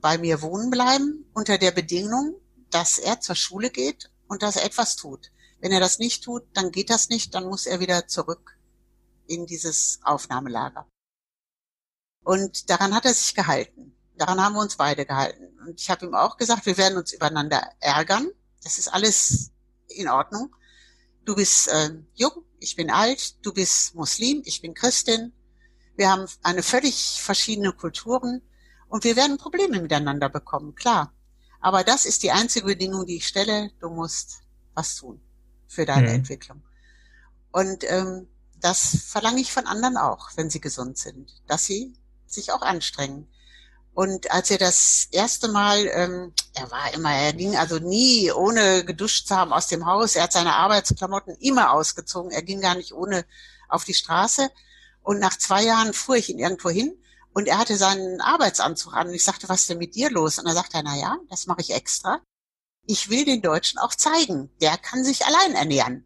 [SPEAKER 3] bei mir wohnen bleiben unter der Bedingung, dass er zur Schule geht und dass er etwas tut. Wenn er das nicht tut, dann geht das nicht, dann muss er wieder zurück in dieses Aufnahmelager. Und daran hat er sich gehalten. Daran haben wir uns beide gehalten. Und ich habe ihm auch gesagt, wir werden uns übereinander ärgern. Das ist alles in Ordnung. Du bist äh, jung, ich bin alt, du bist Muslim, ich bin Christin. Wir haben eine völlig verschiedene Kulturen und wir werden Probleme miteinander bekommen, klar. Aber das ist die einzige Bedingung, die ich stelle. Du musst was tun für deine mhm. Entwicklung. Und ähm, das verlange ich von anderen auch, wenn sie gesund sind, dass sie sich auch anstrengen. Und als er das erste Mal, ähm, er war immer, er ging also nie ohne geduscht zu haben aus dem Haus. Er hat seine Arbeitsklamotten immer ausgezogen. Er ging gar nicht ohne auf die Straße und nach zwei Jahren fuhr ich ihn irgendwo hin und er hatte seinen Arbeitsanzug an und ich sagte, was ist denn mit dir los? Und er sagte, na ja, das mache ich extra. Ich will den Deutschen auch zeigen, der kann sich allein ernähren.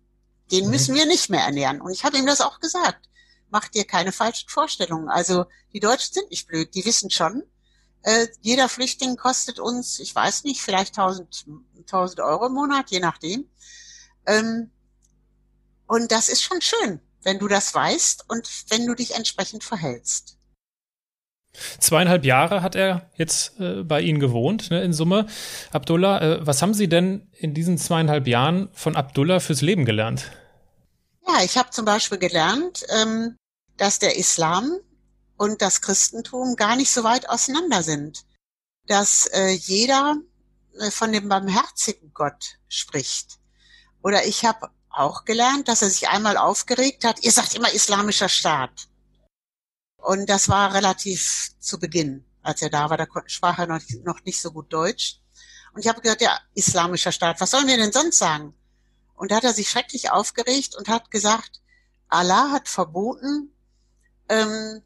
[SPEAKER 3] Den mhm. müssen wir nicht mehr ernähren. Und ich habe ihm das auch gesagt. Mach dir keine falschen Vorstellungen. Also die Deutschen sind nicht blöd, die wissen schon, äh, jeder Flüchtling kostet uns, ich weiß nicht, vielleicht 1000, 1000 Euro im Monat, je nachdem. Ähm, und das ist schon schön, wenn du das weißt und wenn du dich entsprechend verhältst.
[SPEAKER 1] Zweieinhalb Jahre hat er jetzt äh, bei Ihnen gewohnt, ne, in Summe. Abdullah, äh, was haben Sie denn in diesen zweieinhalb Jahren von Abdullah fürs Leben gelernt?
[SPEAKER 3] Ja, ich habe zum Beispiel gelernt, ähm, dass der Islam und das Christentum gar nicht so weit auseinander sind. Dass äh, jeder äh, von dem barmherzigen Gott spricht. Oder ich habe auch gelernt, dass er sich einmal aufgeregt hat. Ihr sagt immer islamischer Staat. Und das war relativ zu Beginn, als er da war. Da sprach er noch, noch nicht so gut Deutsch. Und ich habe gesagt, ja, islamischer Staat, was sollen wir denn sonst sagen? Und da hat er sich schrecklich aufgeregt und hat gesagt, Allah hat verboten, ähm,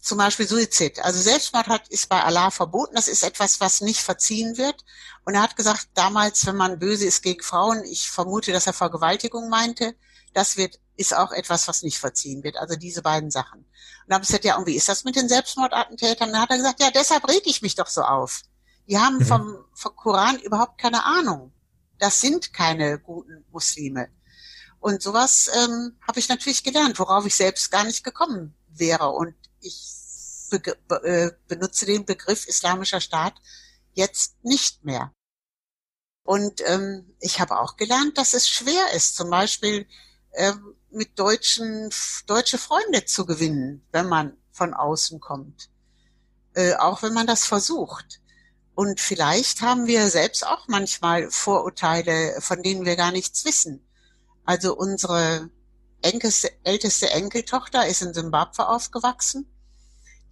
[SPEAKER 3] zum Beispiel Suizid. Also Selbstmord hat, ist bei Allah verboten. Das ist etwas, was nicht verziehen wird. Und er hat gesagt, damals, wenn man böse ist gegen Frauen, ich vermute, dass er Vergewaltigung meinte, das wird, ist auch etwas, was nicht verziehen wird. Also diese beiden Sachen. Und dann habe ich gesagt, ja, und wie ist das mit den Selbstmordattentätern? Dann hat er gesagt, ja, deshalb reg ich mich doch so auf. Die haben mhm. vom, vom Koran überhaupt keine Ahnung. Das sind keine guten Muslime. Und sowas ähm, habe ich natürlich gelernt, worauf ich selbst gar nicht gekommen wäre. Und ich be be benutze den Begriff Islamischer Staat jetzt nicht mehr. Und ähm, ich habe auch gelernt, dass es schwer ist, zum Beispiel ähm, mit deutschen deutsche Freunde zu gewinnen, wenn man von außen kommt, äh, auch wenn man das versucht. Und vielleicht haben wir selbst auch manchmal Vorurteile, von denen wir gar nichts wissen. Also unsere enkelste, älteste Enkeltochter ist in Simbabwe aufgewachsen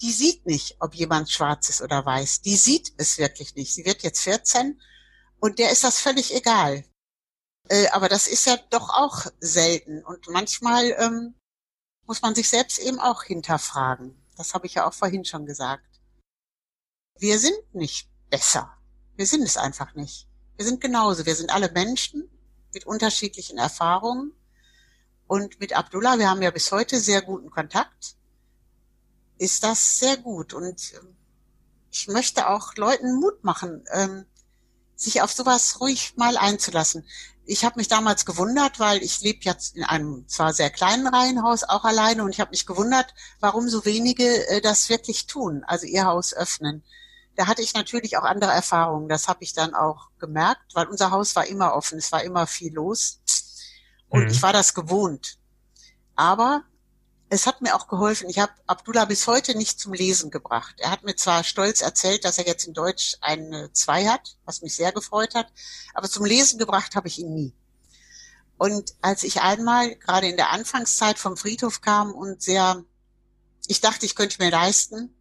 [SPEAKER 3] die sieht nicht, ob jemand schwarz ist oder weiß. Die sieht es wirklich nicht. Sie wird jetzt 14 und der ist das völlig egal. Äh, aber das ist ja doch auch selten. Und manchmal ähm, muss man sich selbst eben auch hinterfragen. Das habe ich ja auch vorhin schon gesagt. Wir sind nicht besser. Wir sind es einfach nicht. Wir sind genauso. Wir sind alle Menschen mit unterschiedlichen Erfahrungen. Und mit Abdullah, wir haben ja bis heute sehr guten Kontakt ist das sehr gut. Und ähm, ich möchte auch Leuten Mut machen, ähm, sich auf sowas ruhig mal einzulassen. Ich habe mich damals gewundert, weil ich lebe jetzt in einem zwar sehr kleinen Reihenhaus auch alleine und ich habe mich gewundert, warum so wenige äh, das wirklich tun, also ihr Haus öffnen. Da hatte ich natürlich auch andere Erfahrungen. Das habe ich dann auch gemerkt, weil unser Haus war immer offen, es war immer viel los und mhm. ich war das gewohnt. Aber es hat mir auch geholfen. Ich habe Abdullah bis heute nicht zum Lesen gebracht. Er hat mir zwar stolz erzählt, dass er jetzt in Deutsch eine zwei hat, was mich sehr gefreut hat, aber zum Lesen gebracht habe ich ihn nie. Und als ich einmal gerade in der Anfangszeit vom Friedhof kam und sehr, ich dachte, ich könnte mir leisten,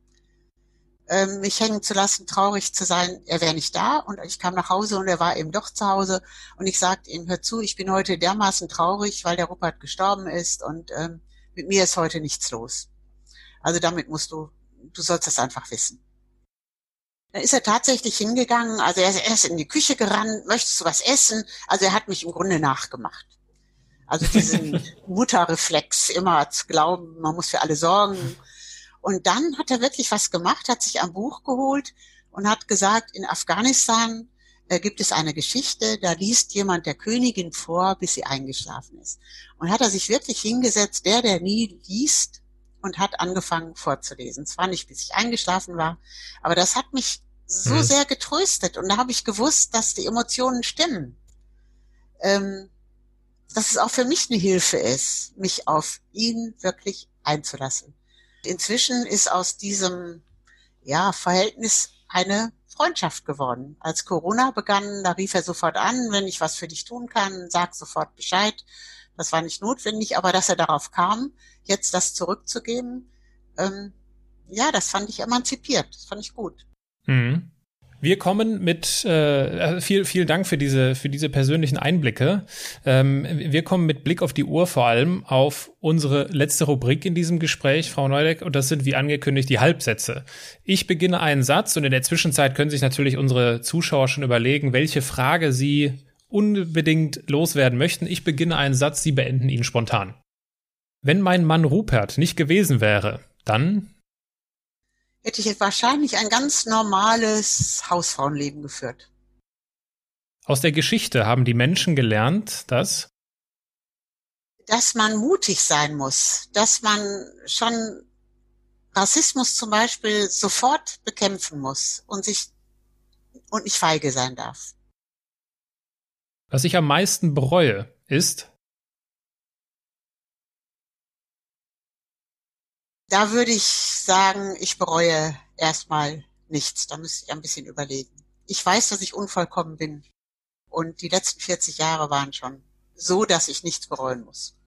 [SPEAKER 3] ähm, mich hängen zu lassen, traurig zu sein, er wäre nicht da. Und ich kam nach Hause und er war eben doch zu Hause. Und ich sagte ihm, hör zu, ich bin heute dermaßen traurig, weil der Rupert gestorben ist und ähm, mit mir ist heute nichts los. Also damit musst du, du sollst das einfach wissen. Dann ist er tatsächlich hingegangen, also er ist in die Küche gerannt, möchtest du was essen? Also er hat mich im Grunde nachgemacht. Also diesen Mutterreflex, immer zu glauben, man muss für alle sorgen. Und dann hat er wirklich was gemacht, hat sich ein Buch geholt und hat gesagt, in Afghanistan äh, gibt es eine Geschichte, da liest jemand der Königin vor, bis sie eingeschlafen ist. Und hat er sich wirklich hingesetzt, der, der nie liest, und hat angefangen vorzulesen. Zwar nicht, bis ich eingeschlafen war, aber das hat mich so mhm. sehr getröstet. Und da habe ich gewusst, dass die Emotionen stimmen. Ähm, dass es auch für mich eine Hilfe ist, mich auf ihn wirklich einzulassen. Inzwischen ist aus diesem ja, Verhältnis eine Freundschaft geworden. Als Corona begann, da rief er sofort an, wenn ich was für dich tun kann, sag sofort Bescheid. Das war nicht notwendig, aber dass er darauf kam, jetzt das zurückzugeben, ähm, ja, das fand ich emanzipiert. Das fand ich gut.
[SPEAKER 1] Mhm. Wir kommen mit äh, viel, vielen Dank für diese für diese persönlichen Einblicke. Ähm, wir kommen mit Blick auf die Uhr vor allem auf unsere letzte Rubrik in diesem Gespräch, Frau Neudeck, und das sind wie angekündigt die Halbsätze. Ich beginne einen Satz und in der Zwischenzeit können sich natürlich unsere Zuschauer schon überlegen, welche Frage sie unbedingt loswerden möchten. Ich beginne einen Satz, Sie beenden ihn spontan. Wenn mein Mann Rupert nicht gewesen wäre, dann
[SPEAKER 3] hätte ich wahrscheinlich ein ganz normales Hausfrauenleben geführt.
[SPEAKER 1] Aus der Geschichte haben die Menschen gelernt, dass
[SPEAKER 3] dass man mutig sein muss, dass man schon Rassismus zum Beispiel sofort bekämpfen muss und sich und nicht feige sein darf.
[SPEAKER 1] Was ich am meisten bereue, ist
[SPEAKER 3] Da würde ich sagen, ich bereue erstmal nichts. Da müsste ich ein bisschen überlegen. Ich weiß, dass ich unvollkommen bin. Und die letzten 40 Jahre waren schon so, dass ich nichts bereuen muss.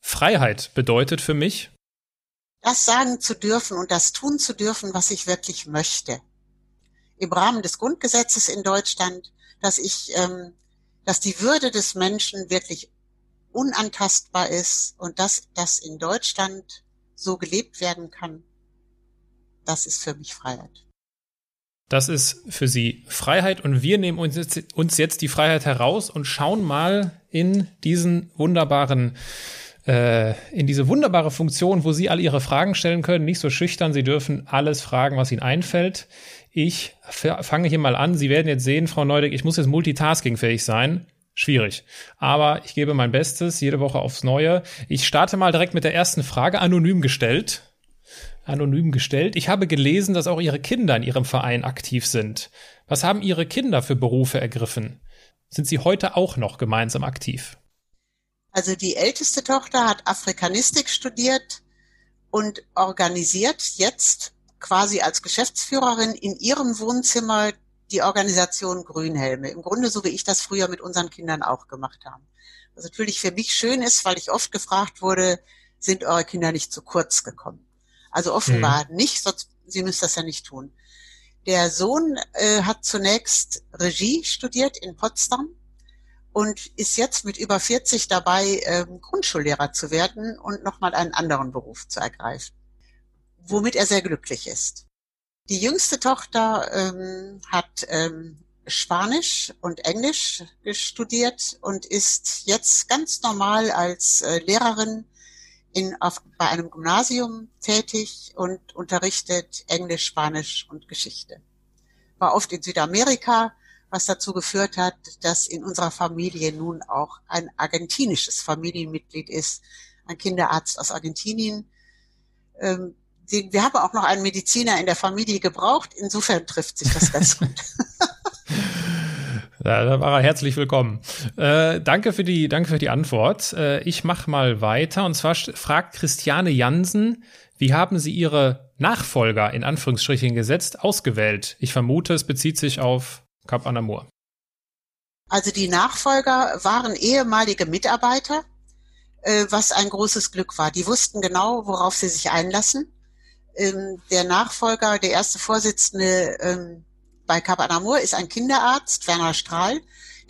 [SPEAKER 1] Freiheit bedeutet für mich,
[SPEAKER 3] das sagen zu dürfen und das tun zu dürfen, was ich wirklich möchte. Im Rahmen des Grundgesetzes in Deutschland, dass ich, ähm, dass die Würde des Menschen wirklich unantastbar ist und dass das in Deutschland so gelebt werden kann, das ist für mich Freiheit.
[SPEAKER 1] Das ist für Sie Freiheit und wir nehmen uns jetzt, uns jetzt die Freiheit heraus und schauen mal in diesen wunderbaren äh, in diese wunderbare Funktion, wo Sie all Ihre Fragen stellen können. Nicht so schüchtern, Sie dürfen alles fragen, was Ihnen einfällt. Ich fange hier mal an. Sie werden jetzt sehen, Frau Neudeck, ich muss jetzt multitaskingfähig sein. Schwierig. Aber ich gebe mein Bestes, jede Woche aufs Neue. Ich starte mal direkt mit der ersten Frage, anonym gestellt. Anonym gestellt. Ich habe gelesen, dass auch Ihre Kinder in Ihrem Verein aktiv sind. Was haben Ihre Kinder für Berufe ergriffen? Sind Sie heute auch noch gemeinsam aktiv?
[SPEAKER 3] Also die älteste Tochter hat Afrikanistik studiert und organisiert jetzt quasi als Geschäftsführerin in ihrem Wohnzimmer die Organisation Grünhelme. Im Grunde so wie ich das früher mit unseren Kindern auch gemacht habe. Was natürlich für mich schön ist, weil ich oft gefragt wurde, sind eure Kinder nicht zu kurz gekommen? Also offenbar mhm. nicht, sonst sie müsst das ja nicht tun. Der Sohn äh, hat zunächst Regie studiert in Potsdam und ist jetzt mit über 40 dabei, ähm, Grundschullehrer zu werden und nochmal einen anderen Beruf zu ergreifen, womit er sehr glücklich ist. Die jüngste Tochter ähm, hat ähm, Spanisch und Englisch studiert und ist jetzt ganz normal als äh, Lehrerin in, auf, bei einem Gymnasium tätig und unterrichtet Englisch, Spanisch und Geschichte. War oft in Südamerika, was dazu geführt hat, dass in unserer Familie nun auch ein argentinisches Familienmitglied ist, ein Kinderarzt aus Argentinien. Ähm, wir haben auch noch einen Mediziner in der Familie gebraucht. Insofern trifft sich das ganz gut.
[SPEAKER 1] Ja, da war er herzlich willkommen. Äh, danke für die, danke für die Antwort. Äh, ich mache mal weiter und zwar fragt Christiane Jansen, wie haben Sie Ihre Nachfolger in Anführungsstrichen gesetzt ausgewählt? Ich vermute, es bezieht sich auf Cap Anamur.
[SPEAKER 3] Also die Nachfolger waren ehemalige Mitarbeiter, äh, was ein großes Glück war. Die wussten genau, worauf sie sich einlassen ähm, der Nachfolger, der erste Vorsitzende ähm, bei Kap Anamur ist ein Kinderarzt, Werner Strahl,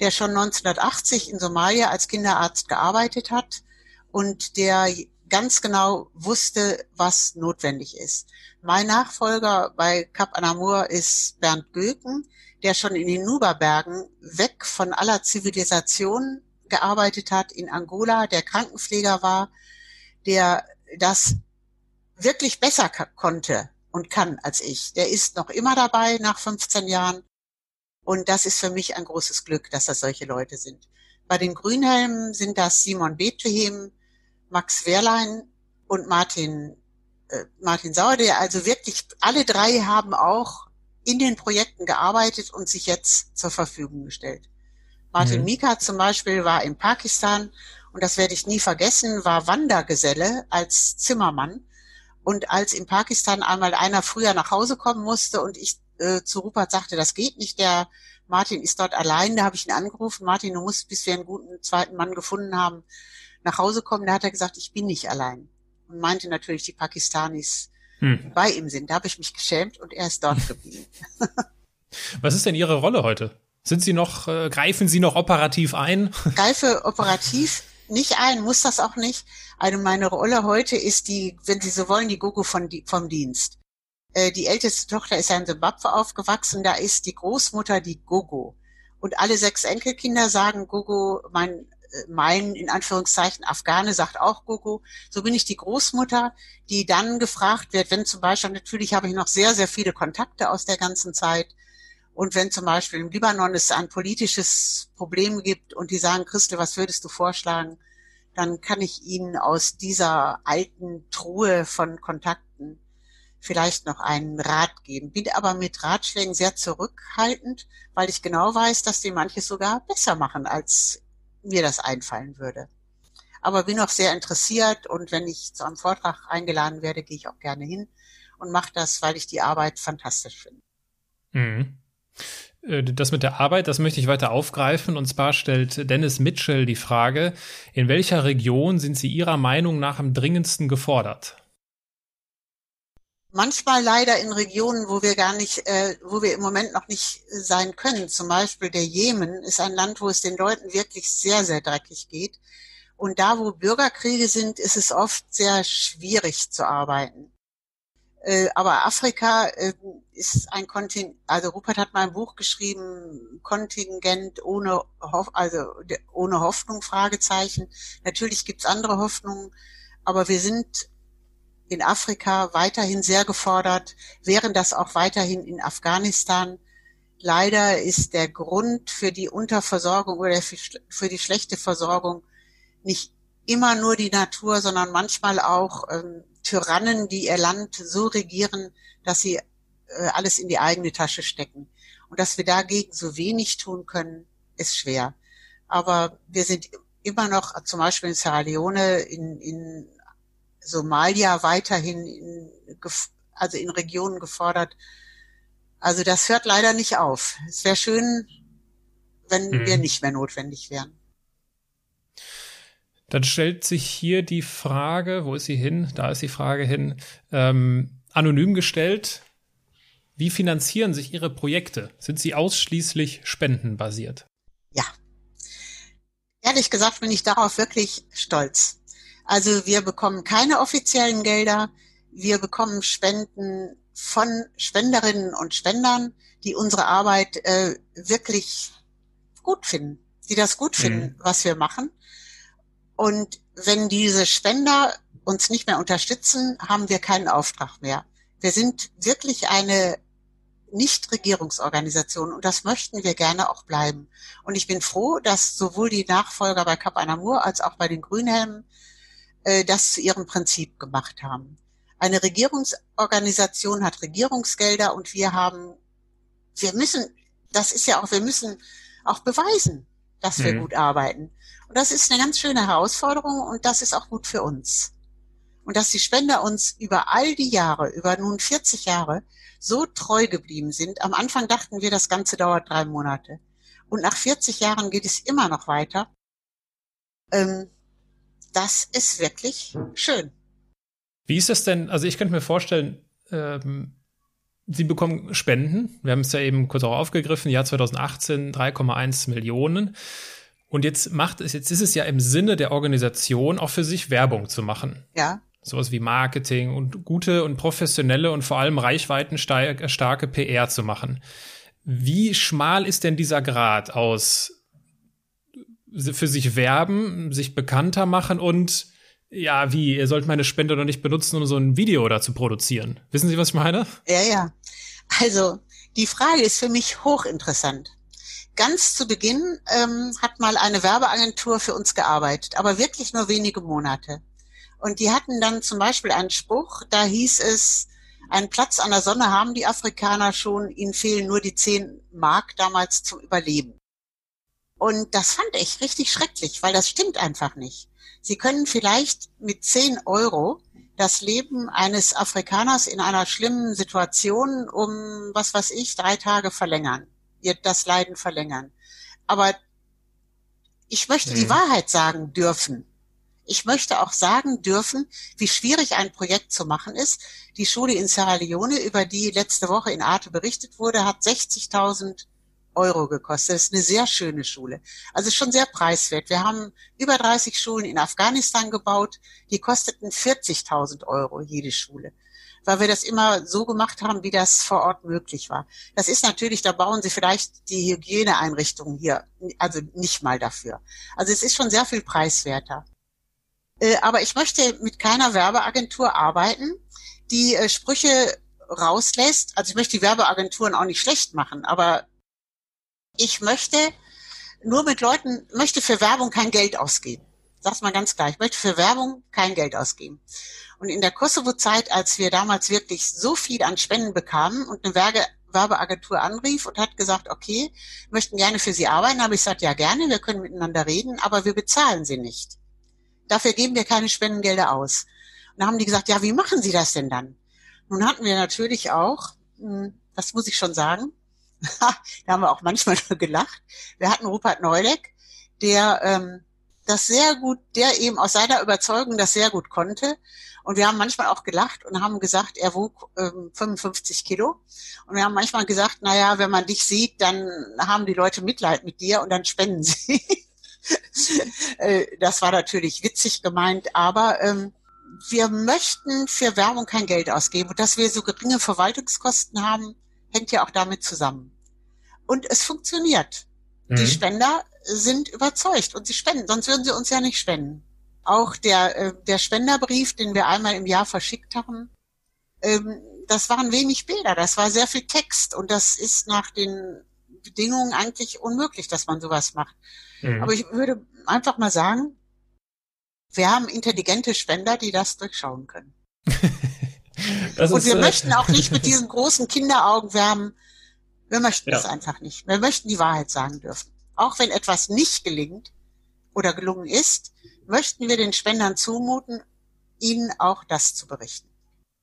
[SPEAKER 3] der schon 1980 in Somalia als Kinderarzt gearbeitet hat und der ganz genau wusste, was notwendig ist. Mein Nachfolger bei Kap Anamur ist Bernd Göken, der schon in den Nuba-Bergen weg von aller Zivilisation gearbeitet hat in Angola, der Krankenpfleger war, der das wirklich besser konnte und kann als ich, der ist noch immer dabei nach 15 Jahren. Und das ist für mich ein großes Glück, dass das solche Leute sind. Bei den Grünhelmen sind das Simon Bethlehem, Max Wehrlein und Martin, äh, Martin Sauer, der also wirklich alle drei haben auch in den Projekten gearbeitet und sich jetzt zur Verfügung gestellt. Martin mhm. Mika zum Beispiel war in Pakistan und das werde ich nie vergessen, war Wandergeselle als Zimmermann und als in Pakistan einmal einer früher nach Hause kommen musste und ich äh, zu Rupert sagte, das geht nicht, der Martin ist dort allein, da habe ich ihn angerufen, Martin, du musst, bis wir einen guten zweiten Mann gefunden haben, nach Hause kommen. Da hat er gesagt, ich bin nicht allein. Und meinte natürlich die Pakistanis, hm. bei ihm sind. Da habe ich mich geschämt und er ist dort geblieben.
[SPEAKER 1] Was ist denn Ihre Rolle heute? Sind Sie noch, äh, greifen Sie noch operativ ein?
[SPEAKER 3] Greife operativ nicht ein, muss das auch nicht. Also meine Rolle heute ist die, wenn Sie so wollen, die Gogo von, vom Dienst. Äh, die älteste Tochter ist ja in Zimbabwe aufgewachsen, da ist die Großmutter die Gogo. Und alle sechs Enkelkinder sagen Gogo, mein, äh, mein, in Anführungszeichen, Afghane sagt auch Gogo. So bin ich die Großmutter, die dann gefragt wird, wenn zum Beispiel, natürlich habe ich noch sehr, sehr viele Kontakte aus der ganzen Zeit. Und wenn zum Beispiel im Libanon es ein politisches Problem gibt und die sagen, Christel, was würdest du vorschlagen? Dann kann ich ihnen aus dieser alten Truhe von Kontakten vielleicht noch einen Rat geben. Bin aber mit Ratschlägen sehr zurückhaltend, weil ich genau weiß, dass die manches sogar besser machen, als mir das einfallen würde. Aber bin auch sehr interessiert und wenn ich zu einem Vortrag eingeladen werde, gehe ich auch gerne hin und mache das, weil ich die Arbeit fantastisch finde.
[SPEAKER 1] Mhm. Äh, das mit der Arbeit, das möchte ich weiter aufgreifen. Und zwar stellt Dennis Mitchell die Frage, in welcher Region sind Sie Ihrer Meinung nach am dringendsten gefordert?
[SPEAKER 3] manchmal leider in Regionen, wo wir gar nicht, äh, wo wir im Moment noch nicht sein können. Zum Beispiel der Jemen ist ein Land, wo es den Leuten wirklich sehr, sehr dreckig geht. Und da, wo Bürgerkriege sind, ist es oft sehr schwierig zu arbeiten. Äh, aber Afrika äh, ist ein Kontingent, also Rupert hat mal ein Buch geschrieben, Kontingent ohne, Hoff, also ohne Hoffnung, Fragezeichen. Natürlich gibt's andere Hoffnungen, aber wir sind in Afrika weiterhin sehr gefordert, wären das auch weiterhin in Afghanistan. Leider ist der Grund für die Unterversorgung oder für die schlechte Versorgung nicht immer nur die Natur, sondern manchmal auch ähm, Tyrannen, die ihr Land so regieren, dass sie äh, alles in die eigene Tasche stecken. Und dass wir dagegen so wenig tun können, ist schwer. Aber wir sind immer noch, zum Beispiel in Sierra Leone, in, in Somalia weiterhin in, also in Regionen gefordert. Also das hört leider nicht auf. Es wäre schön, wenn mhm. wir nicht mehr notwendig wären.
[SPEAKER 1] Dann stellt sich hier die Frage, wo ist sie hin? Da ist die Frage hin, ähm, anonym gestellt. Wie finanzieren sich Ihre Projekte? Sind sie ausschließlich spendenbasiert?
[SPEAKER 3] Ja. Ehrlich gesagt bin ich darauf wirklich stolz. Also wir bekommen keine offiziellen Gelder. Wir bekommen Spenden von Spenderinnen und Spendern, die unsere Arbeit äh, wirklich gut finden, die das gut finden, mhm. was wir machen. Und wenn diese Spender uns nicht mehr unterstützen, haben wir keinen Auftrag mehr. Wir sind wirklich eine Nichtregierungsorganisation und das möchten wir gerne auch bleiben. Und ich bin froh, dass sowohl die Nachfolger bei Cap Anamur als auch bei den Grünhelmen äh, das zu ihrem Prinzip gemacht haben. Eine Regierungsorganisation hat Regierungsgelder und wir haben, wir müssen, das ist ja auch, wir müssen auch beweisen, dass wir mhm. gut arbeiten. Und das ist eine ganz schöne Herausforderung und das ist auch gut für uns. Und dass die Spender uns über all die Jahre, über nun 40 Jahre, so treu geblieben sind. Am Anfang dachten wir, das Ganze dauert drei Monate. Und nach 40 Jahren geht es immer noch weiter. Ähm, das ist wirklich schön.
[SPEAKER 1] Wie ist das denn? Also ich könnte mir vorstellen, ähm, Sie bekommen Spenden. Wir haben es ja eben kurz auch aufgegriffen. Jahr 2018 3,1 Millionen. Und jetzt macht es, jetzt ist es ja im Sinne der Organisation auch für sich Werbung zu machen.
[SPEAKER 3] Ja.
[SPEAKER 1] Sowas wie Marketing und gute und professionelle und vor allem reichweitenstarke PR zu machen. Wie schmal ist denn dieser Grad aus für sich werben, sich bekannter machen und ja, wie, ihr sollt meine Spende doch nicht benutzen, um so ein Video da zu produzieren. Wissen Sie, was ich meine?
[SPEAKER 3] Ja, ja. Also, die Frage ist für mich hochinteressant. Ganz zu Beginn ähm, hat mal eine Werbeagentur für uns gearbeitet, aber wirklich nur wenige Monate. Und die hatten dann zum Beispiel einen Spruch, da hieß es, einen Platz an der Sonne haben die Afrikaner schon, ihnen fehlen nur die zehn Mark damals zum Überleben. Und das fand ich richtig schrecklich, weil das stimmt einfach nicht. Sie können vielleicht mit 10 Euro das Leben eines Afrikaners in einer schlimmen Situation um, was weiß ich, drei Tage verlängern, ihr das Leiden verlängern. Aber ich möchte mhm. die Wahrheit sagen dürfen. Ich möchte auch sagen dürfen, wie schwierig ein Projekt zu machen ist. Die Schule in Sierra Leone, über die letzte Woche in Arte berichtet wurde, hat 60.000 Euro gekostet. Das ist eine sehr schöne Schule. Also schon sehr preiswert. Wir haben über 30 Schulen in Afghanistan gebaut. Die kosteten 40.000 Euro jede Schule weil wir das immer so gemacht haben, wie das vor Ort möglich war. Das ist natürlich, da bauen sie vielleicht die Hygieneeinrichtungen hier, also nicht mal dafür. Also es ist schon sehr viel preiswerter. Äh, aber ich möchte mit keiner Werbeagentur arbeiten, die äh, Sprüche rauslässt. Also ich möchte die Werbeagenturen auch nicht schlecht machen, aber ich möchte nur mit Leuten, möchte für Werbung kein Geld ausgeben. Sag's mal ganz klar. Ich möchte für Werbung kein Geld ausgeben. Und in der Kosovo-Zeit, als wir damals wirklich so viel an Spenden bekamen und eine Werbe Werbeagentur anrief und hat gesagt, okay, möchten gerne für Sie arbeiten, habe ich gesagt, ja gerne, wir können miteinander reden, aber wir bezahlen Sie nicht. Dafür geben wir keine Spendengelder aus. Und da haben die gesagt, ja, wie machen Sie das denn dann? Nun hatten wir natürlich auch, hm, das muss ich schon sagen, da haben wir auch manchmal gelacht. Wir hatten Rupert Neudeck, der ähm, das sehr gut, der eben aus seiner Überzeugung das sehr gut konnte. Und wir haben manchmal auch gelacht und haben gesagt, er wog ähm, 55 Kilo. Und wir haben manchmal gesagt, na ja, wenn man dich sieht, dann haben die Leute Mitleid mit dir und dann spenden sie. Äh, das war natürlich witzig gemeint, aber ähm, wir möchten für Werbung kein Geld ausgeben. Und dass wir so geringe Verwaltungskosten haben, hängt ja auch damit zusammen. Und es funktioniert. Mhm. Die Spender sind überzeugt und sie spenden, sonst würden sie uns ja nicht spenden. Auch der, äh, der Spenderbrief, den wir einmal im Jahr verschickt haben, ähm, das waren wenig Bilder, das war sehr viel Text und das ist nach den Bedingungen eigentlich unmöglich, dass man sowas macht. Mhm. Aber ich würde einfach mal sagen, wir haben intelligente Spender, die das durchschauen können. und wir äh, möchten auch nicht mit diesen großen Kinderaugen werben. Wir möchten ja. das einfach nicht. Wir möchten die Wahrheit sagen dürfen. Auch wenn etwas nicht gelingt oder gelungen ist, möchten wir den Spendern zumuten, ihnen auch das zu berichten.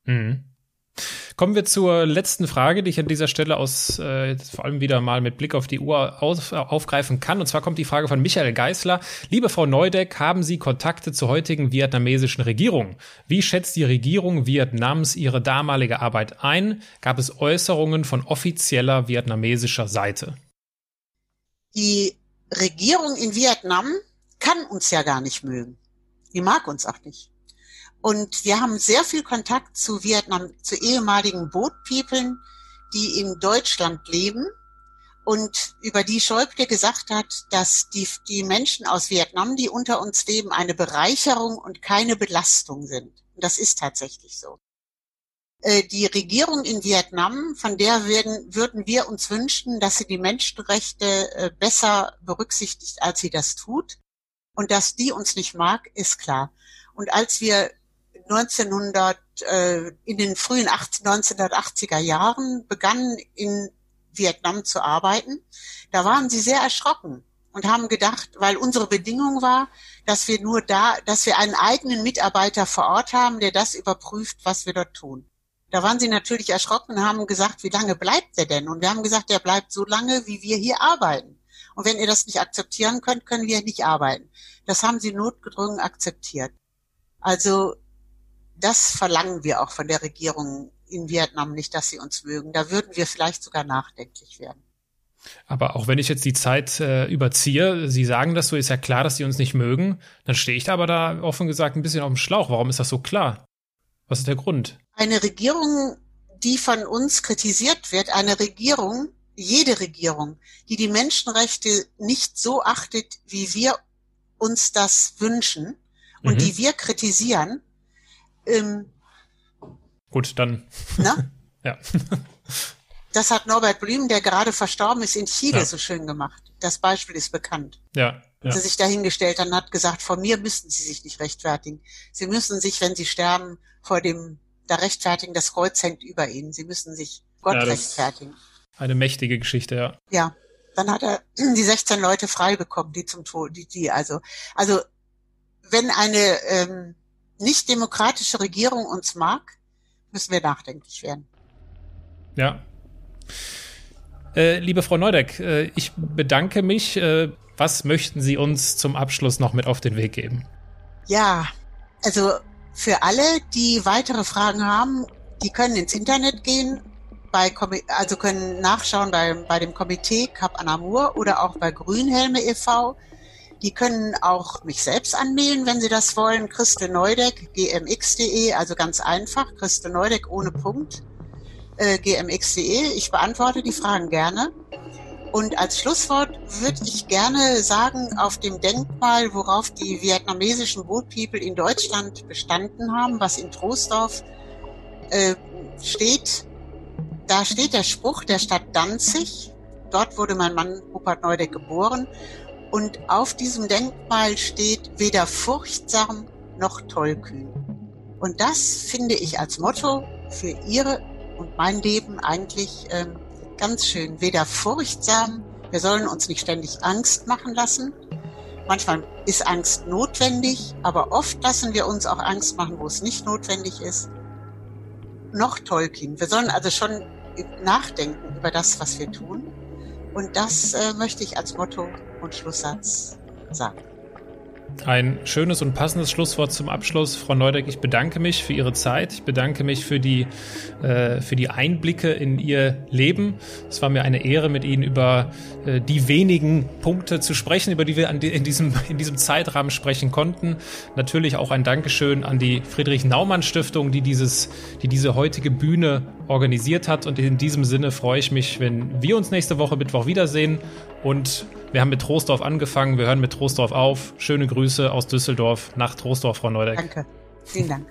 [SPEAKER 1] Mhm. Kommen wir zur letzten Frage, die ich an dieser Stelle aus äh, vor allem wieder mal mit Blick auf die Uhr auf, aufgreifen kann. Und zwar kommt die Frage von Michael Geisler. Liebe Frau Neudeck, haben Sie Kontakte zur heutigen vietnamesischen Regierung? Wie schätzt die Regierung Vietnams ihre damalige Arbeit ein? Gab es Äußerungen von offizieller vietnamesischer Seite?
[SPEAKER 3] Die Regierung in Vietnam kann uns ja gar nicht mögen. Die mag uns auch nicht. Und wir haben sehr viel Kontakt zu Vietnam, zu ehemaligen Bootpeople, die in Deutschland leben und über die Schäuble gesagt hat, dass die, die Menschen aus Vietnam, die unter uns leben, eine Bereicherung und keine Belastung sind. Und das ist tatsächlich so. Äh, die Regierung in Vietnam, von der werden, würden wir uns wünschen, dass sie die Menschenrechte äh, besser berücksichtigt, als sie das tut. Und dass die uns nicht mag, ist klar. Und als wir 1900, äh, in den frühen 1980er Jahren begannen, in Vietnam zu arbeiten, da waren sie sehr erschrocken und haben gedacht, weil unsere Bedingung war, dass wir nur da, dass wir einen eigenen Mitarbeiter vor Ort haben, der das überprüft, was wir dort tun. Da waren sie natürlich erschrocken und haben gesagt, wie lange bleibt er denn? Und wir haben gesagt, er bleibt so lange, wie wir hier arbeiten. Und wenn ihr das nicht akzeptieren könnt, können wir nicht arbeiten. Das haben sie notgedrungen akzeptiert. Also das verlangen wir auch von der Regierung in Vietnam nicht, dass sie uns mögen. Da würden wir vielleicht sogar nachdenklich werden.
[SPEAKER 1] Aber auch wenn ich jetzt die Zeit äh, überziehe, Sie sagen das so, ist ja klar, dass Sie uns nicht mögen, dann stehe ich da aber da offen gesagt ein bisschen auf dem Schlauch. Warum ist das so klar? Was ist der Grund?
[SPEAKER 3] Eine Regierung, die von uns kritisiert wird, eine Regierung, jede Regierung, die die Menschenrechte nicht so achtet, wie wir uns das wünschen und mhm. die wir kritisieren, ähm,
[SPEAKER 1] Gut, dann. Na? ja.
[SPEAKER 3] das hat Norbert Blüm, der gerade verstorben ist, in Chile ja. so schön gemacht. Das Beispiel ist bekannt.
[SPEAKER 1] Ja. ja.
[SPEAKER 3] Der sich dahingestellt hat und hat gesagt, vor mir müssten Sie sich nicht rechtfertigen. Sie müssen sich, wenn Sie sterben, vor dem da rechtfertigen, das Kreuz hängt über Ihnen. Sie müssen sich Gott ja, rechtfertigen.
[SPEAKER 1] Eine mächtige Geschichte, ja.
[SPEAKER 3] Ja. Dann hat er die 16 Leute frei bekommen, die zum Tod, die, die, also, also, wenn eine, ähm, nicht demokratische Regierung uns mag, müssen wir nachdenklich werden.
[SPEAKER 1] Ja. Äh, liebe Frau Neudeck, äh, ich bedanke mich. Äh, was möchten Sie uns zum Abschluss noch mit auf den Weg geben?
[SPEAKER 3] Ja, also für alle, die weitere Fragen haben, die können ins Internet gehen, bei, also können nachschauen bei, bei dem Komitee Cap Anamur oder auch bei Grünhelme e.V. Die können auch mich selbst anmelden, wenn sie das wollen. Christel Neudeck, gmx.de, also ganz einfach. Christel Neudeck ohne Punkt, äh, gmx.de. Ich beantworte die Fragen gerne. Und als Schlusswort würde ich gerne sagen, auf dem Denkmal, worauf die vietnamesischen Boat People in Deutschland bestanden haben, was in Troisdorf äh, steht, da steht der Spruch der Stadt Danzig. Dort wurde mein Mann Rupert Neudeck geboren. Und auf diesem Denkmal steht weder furchtsam noch tollkühn. Und das finde ich als Motto für Ihre und mein Leben eigentlich ähm, ganz schön. Weder furchtsam, wir sollen uns nicht ständig Angst machen lassen. Manchmal ist Angst notwendig, aber oft lassen wir uns auch Angst machen, wo es nicht notwendig ist. Noch Tolkien. Wir sollen also schon nachdenken über das, was wir tun. Und das äh, möchte ich als Motto und Schlusssatz sagen.
[SPEAKER 1] Ein schönes und passendes Schlusswort zum Abschluss. Frau Neudeck, ich bedanke mich für Ihre Zeit. Ich bedanke mich für die, äh, für die Einblicke in Ihr Leben. Es war mir eine Ehre, mit Ihnen über äh, die wenigen Punkte zu sprechen, über die wir die, in, diesem, in diesem Zeitrahmen sprechen konnten. Natürlich auch ein Dankeschön an die Friedrich-Naumann-Stiftung, die, dieses, die diese heutige Bühne organisiert hat. Und in diesem Sinne freue ich mich, wenn wir uns nächste Woche Mittwoch wiedersehen und wir haben mit Troisdorf angefangen, wir hören mit Troisdorf auf. Schöne Grüße aus Düsseldorf nach Troisdorf, Frau Neudeck.
[SPEAKER 3] Danke. Vielen Dank.